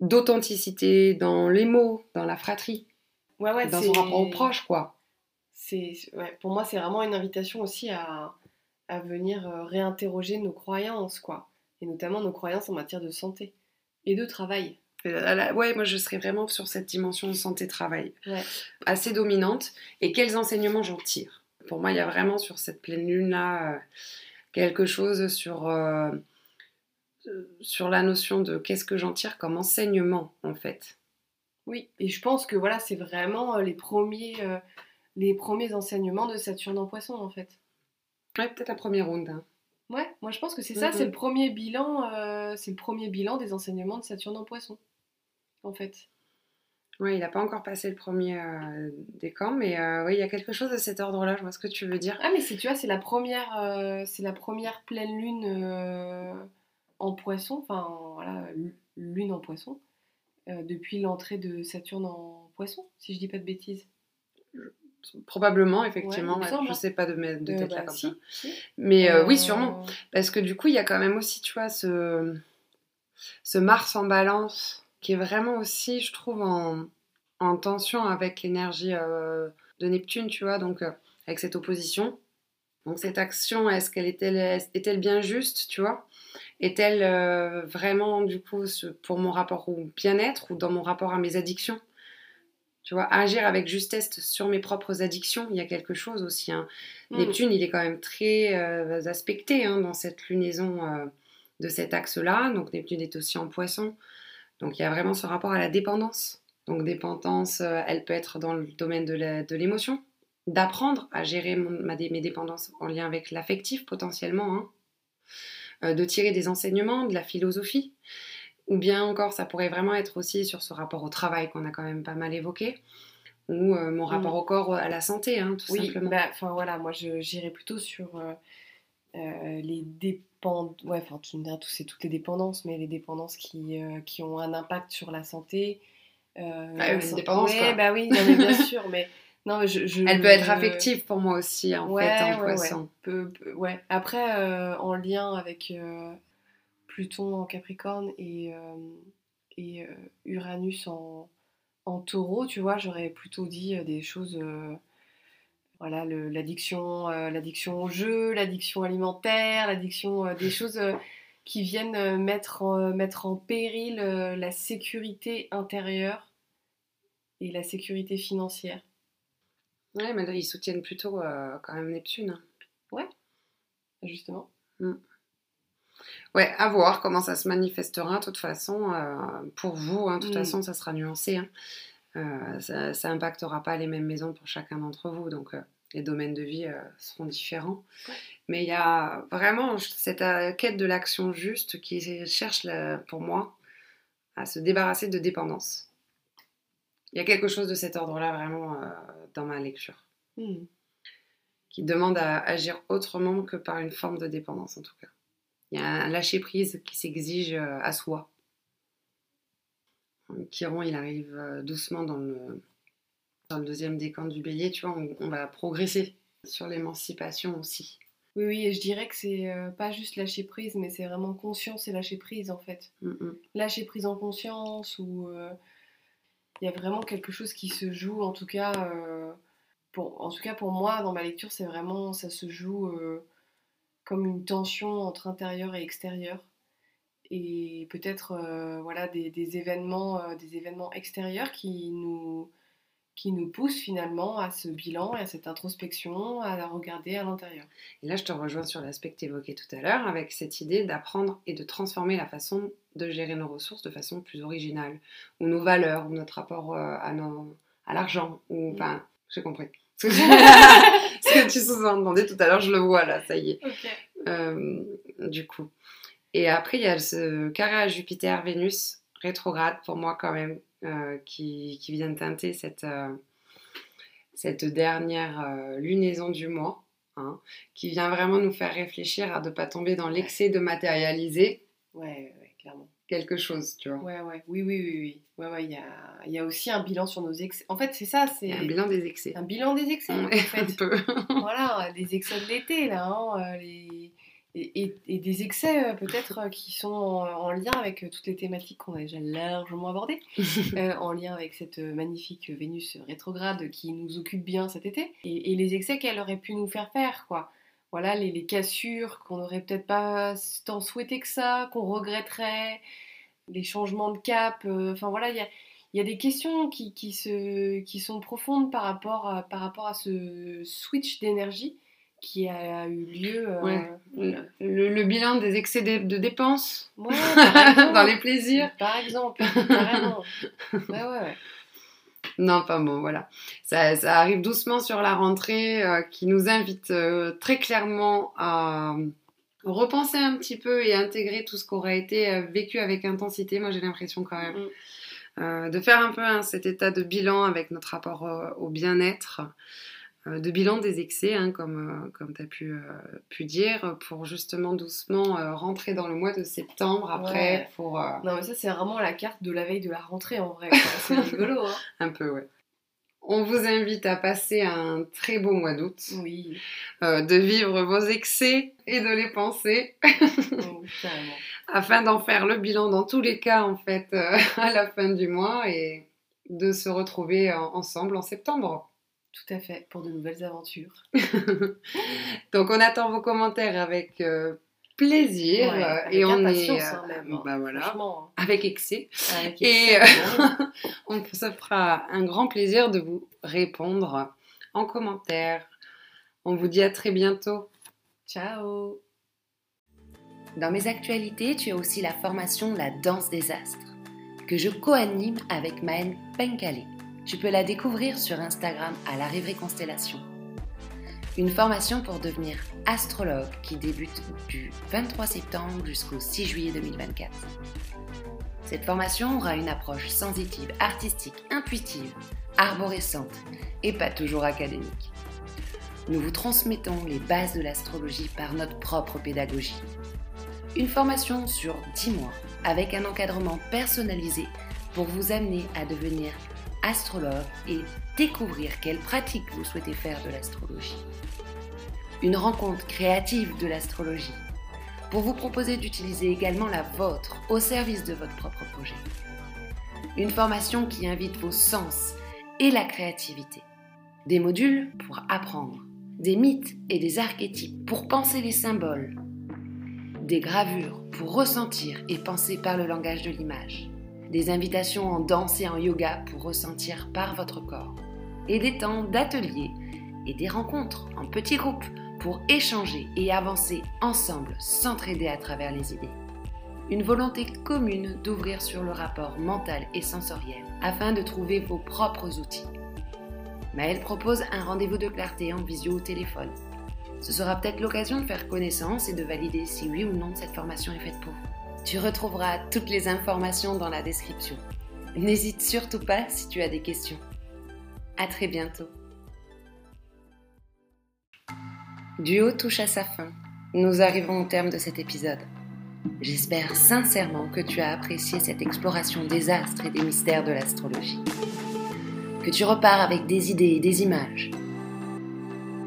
d'authenticité dans les mots, dans la fratrie, Ouais, ouais, dans son rapport aux proches, quoi. C'est ouais, pour moi c'est vraiment une invitation aussi à, à venir euh, réinterroger nos croyances quoi et notamment nos croyances en matière de santé et de travail Euh, la- Ouais, moi je serais vraiment sur cette dimension santé-travail, Ouais. assez dominante. Et quels enseignements j'en tire? Pour moi, il y a vraiment sur cette pleine lune-là euh, quelque chose sur, euh, sur la notion de qu'est-ce que j'en tire comme enseignement, en fait. oui et je pense que voilà c'est vraiment les premiers les premiers enseignements de Saturne en Poisson en fait Ouais, peut-être un premier round. hein. ouais moi je pense que c'est ça Mhm. c'est le premier bilan euh, c'est le premier bilan des enseignements de Saturne en Poisson en fait Ouais, il n'a pas encore passé le premier euh, des camps, mais euh, oui, il y a quelque chose de cet ordre-là, je vois ce que tu veux dire. Ah mais c'est tu vois c'est la première euh, c'est la première pleine lune en poisson enfin voilà lu- lune en poisson depuis l'entrée de Saturne en poisson si je dis pas de bêtises. Probablement, effectivement, Ouais, semble, je hein. sais pas de, de Euh, tête là bah, comme si, ça. si. Mais euh, oui, Euh, sûrement. Parce que du coup, il y a quand même aussi, tu vois, ce, ce Mars en balance qui est vraiment aussi, je trouve, en, en tension avec l'énergie euh, de Neptune, tu vois, donc euh, avec cette opposition. Donc cette action, est-ce qu'elle est-elle est-elle bien juste, tu vois? Est-elle euh, vraiment, du coup, ce- pour mon rapport au bien-être ou dans mon rapport à mes addictions? Tu vois, agir avec justesse sur mes propres addictions, il y a quelque chose aussi. hein. Mm. Neptune, il est quand même très euh, aspecté hein, dans cette lunaison euh, de cet axe-là. Donc Neptune est aussi en poisson. Donc il y a vraiment ce rapport à la dépendance. Donc dépendance, euh, elle peut être dans le domaine de l'émotion, d'apprendre à gérer mon- ma dé- mes dépendances en lien avec l'affectif potentiellement, hein. De tirer des enseignements, de la philosophie. Ou bien encore, ça pourrait vraiment être aussi sur ce rapport au travail qu'on a quand même pas mal évoqué, ou euh, mon rapport au corps, à la santé, hein, tout Oui, simplement. bah, enfin voilà, moi j'irais plutôt sur euh, euh, les dépendances. Ouais, enfin, tu me diras, c'est toutes les dépendances, mais les dépendances qui, euh, qui ont un impact sur la santé. Ah, san- dépendance, Ouais, quoi. bah oui, non, mais bien sûr, mais non, je, je- Elle peut être affective pour moi aussi, en Ouais, fait, en ouais, ouais. poisson. Peu- peu- ouais. Après, euh, en lien avec euh, Pluton en Capricorne et, euh, et euh, Uranus en, en taureau, tu vois, j'aurais plutôt dit euh, des choses. voilà, l'addiction, euh, l'addiction au jeu, l'addiction alimentaire, l'addiction, euh, des choses euh, qui viennent mettre, en- mettre en péril la sécurité intérieure et la sécurité financière. Ouais, mais là, ils soutiennent plutôt quand même Neptune. Justement. Ouais, à voir comment ça se manifestera. De toute façon, euh, pour vous, hein, de toute Mm. façon, ça sera nuancé. hein. Euh, ça, ça impactera pas les mêmes maisons pour chacun d'entre vous, donc euh, les domaines de vie seront différents. Ouais. Mais il y a vraiment cette quête de l'action juste qui cherche, la- pour moi, à se débarrasser de dépendance. Il y a quelque chose de cet ordre-là vraiment dans ma lecture, Hmm. qui demande à agir autrement que par une forme de dépendance en tout cas. Il y a un lâcher-prise qui s'exige euh, à soi. Chiron, il arrive euh, doucement dans le, dans le deuxième décan du bélier, tu vois, on, on va progresser sur l'émancipation aussi. Oui, oui, et je dirais que c'est euh, pas juste lâcher prise, mais c'est vraiment conscience et lâcher prise en fait. Mm, mm. Lâcher prise en conscience, ou euh, il y a vraiment quelque chose qui se joue, en tout cas, euh, pour, en tout cas pour moi, dans ma lecture, c'est vraiment, ça se joue euh, comme une tension entre intérieur et extérieur. Et peut-être euh, voilà, des, des événements, euh, des événements extérieurs qui nous, qui nous poussent finalement à ce bilan et à cette introspection, à la regarder à l'intérieur. Et là, je te rejoins sur l'aspect que tu évoquais tout à l'heure, avec cette idée d'apprendre et de transformer la façon de gérer nos ressources de façon plus originale, ou nos valeurs, ou notre rapport euh, à, nos, à l'argent, ou enfin, j'ai compris. Que, tu sous-entendais tout à l'heure, je le vois là, ça y est. Euh, du coup. Et après, il y a ce carré à Jupiter, Vénus, rétrograde pour moi quand même, euh, qui, qui vient teinter cette, euh, cette dernière lunaison du mois, hein, qui vient vraiment nous faire réfléchir à ne pas tomber dans l'excès de matérialiser ouais, ouais, clairement. Quelque chose, tu vois. Ouais, ouais, oui, oui, oui, oui. Ouais, ouais, il y a, y a aussi un bilan sur nos excès. En fait, c'est ça, c'est un bilan des excès. un bilan des excès, en Ouais, fait. un peu. voilà, les excès de l'été, là, hein, euh, les... et, et- et des excès euh, peut-être euh, qui sont en, en lien avec toutes les thématiques qu'on a déjà largement abordées, euh, en lien avec cette magnifique Vénus rétrograde qui nous occupe bien cet été, et, et les excès qu'elle aurait pu nous faire faire, quoi. Voilà, les, les cassures qu'on n'aurait peut-être pas tant souhaité que ça, qu'on regretterait, les changements de cap, euh, enfin voilà, il y a, il y a des questions qui, qui, se, qui sont profondes par rapport à, par rapport à ce switch d'énergie qui a eu lieu. euh, Ouais. Le, le bilan des excès de, de dépenses ouais, par exemple. dans les plaisirs. Par exemple, carrément. Ouais, ouais, ouais. Non, pas bon, voilà. Ça, ça arrive doucement sur la rentrée euh, qui nous invite euh, très clairement à repenser un petit peu et intégrer tout ce qui aura été euh, vécu avec intensité. Moi, j'ai l'impression quand même Mm. euh, de faire un peu hein, cet état de bilan avec notre rapport au bien-être, de bilan des excès, hein, comme, euh, comme tu as pu, euh, pu dire, pour justement doucement euh, rentrer dans le mois de septembre après Ouais. pour euh, Non, mais ça, c'est vraiment la carte de la veille de la rentrée en vrai. C'est rigolo, hein. un peu, ouais. On vous invite à passer un très beau mois d'août, Oui, euh, de vivre vos excès et de les penser, carrément. afin d'en faire le bilan dans tous les cas, en fait, euh, à la fin du mois et de se retrouver euh, ensemble en septembre. Tout à fait, pour de nouvelles aventures. Donc on attend vos commentaires avec euh, plaisir Ouais, euh, avec et on est hein, même, hein. bah voilà Franchement, avec excès hein. Avec et excès, euh, bon. on ça fera un grand plaisir de vous répondre en commentaire. On vous dit à très bientôt. Ciao Dans mes actualités, tu as aussi la formation La danse des astres, que je co-anime avec Maëlle Penkale. Tu peux la découvrir sur Instagram à l'arrivée constellation. Une formation pour devenir astrologue qui débute du 23 septembre jusqu'au 6 juillet 2024. Cette formation aura une approche sensitive, artistique, intuitive, arborescente et pas toujours académique. Nous vous transmettons les bases de l'astrologie par notre propre pédagogie. Une formation sur 10 mois avec un encadrement personnalisé pour vous amener à devenir astrologue et découvrir quelles pratiques vous souhaitez faire de l'astrologie. Une rencontre créative de l'astrologie pour vous proposer d'utiliser également la vôtre au service de votre propre projet. Une formation qui invite vos sens et la créativité. Des modules pour apprendre, des mythes et des archétypes pour penser les symboles, des gravures pour ressentir et penser par le langage de l'image, des invitations en danse et en yoga pour ressentir par votre corps, et des temps d'ateliers et des rencontres en petits groupes pour échanger et avancer ensemble, s'entraider à travers les idées. Une volonté commune d'ouvrir sur le rapport mental et sensoriel afin de trouver vos propres outils. Maëlle propose un rendez-vous de clarté en visio au téléphone. Ce sera peut-être l'occasion de faire connaissance et de valider si oui ou non cette formation est faite pour vous. Tu retrouveras toutes les informations dans la description. N'hésite surtout pas si tu as des questions. À très bientôt. Duo touche à sa fin. Nous arrivons au terme de cet épisode. J'espère sincèrement que tu as apprécié cette exploration des astres et des mystères de l'astrologie. Que tu repars avec des idées et des images.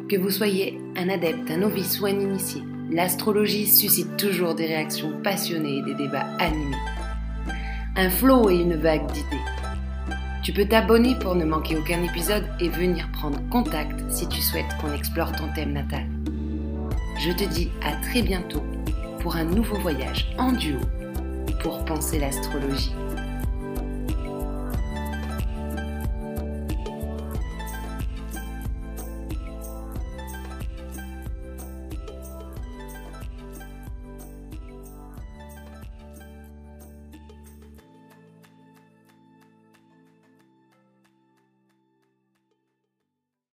Que vous soyez un adepte, un novice ou un initié, l'astrologie suscite toujours des réactions passionnées et des débats animés. Un flot et une vague d'idées. Tu peux t'abonner pour ne manquer aucun épisode et venir prendre contact si tu souhaites qu'on explore ton thème natal. Je te dis à très bientôt pour un nouveau voyage en duo pour penser l'astrologie.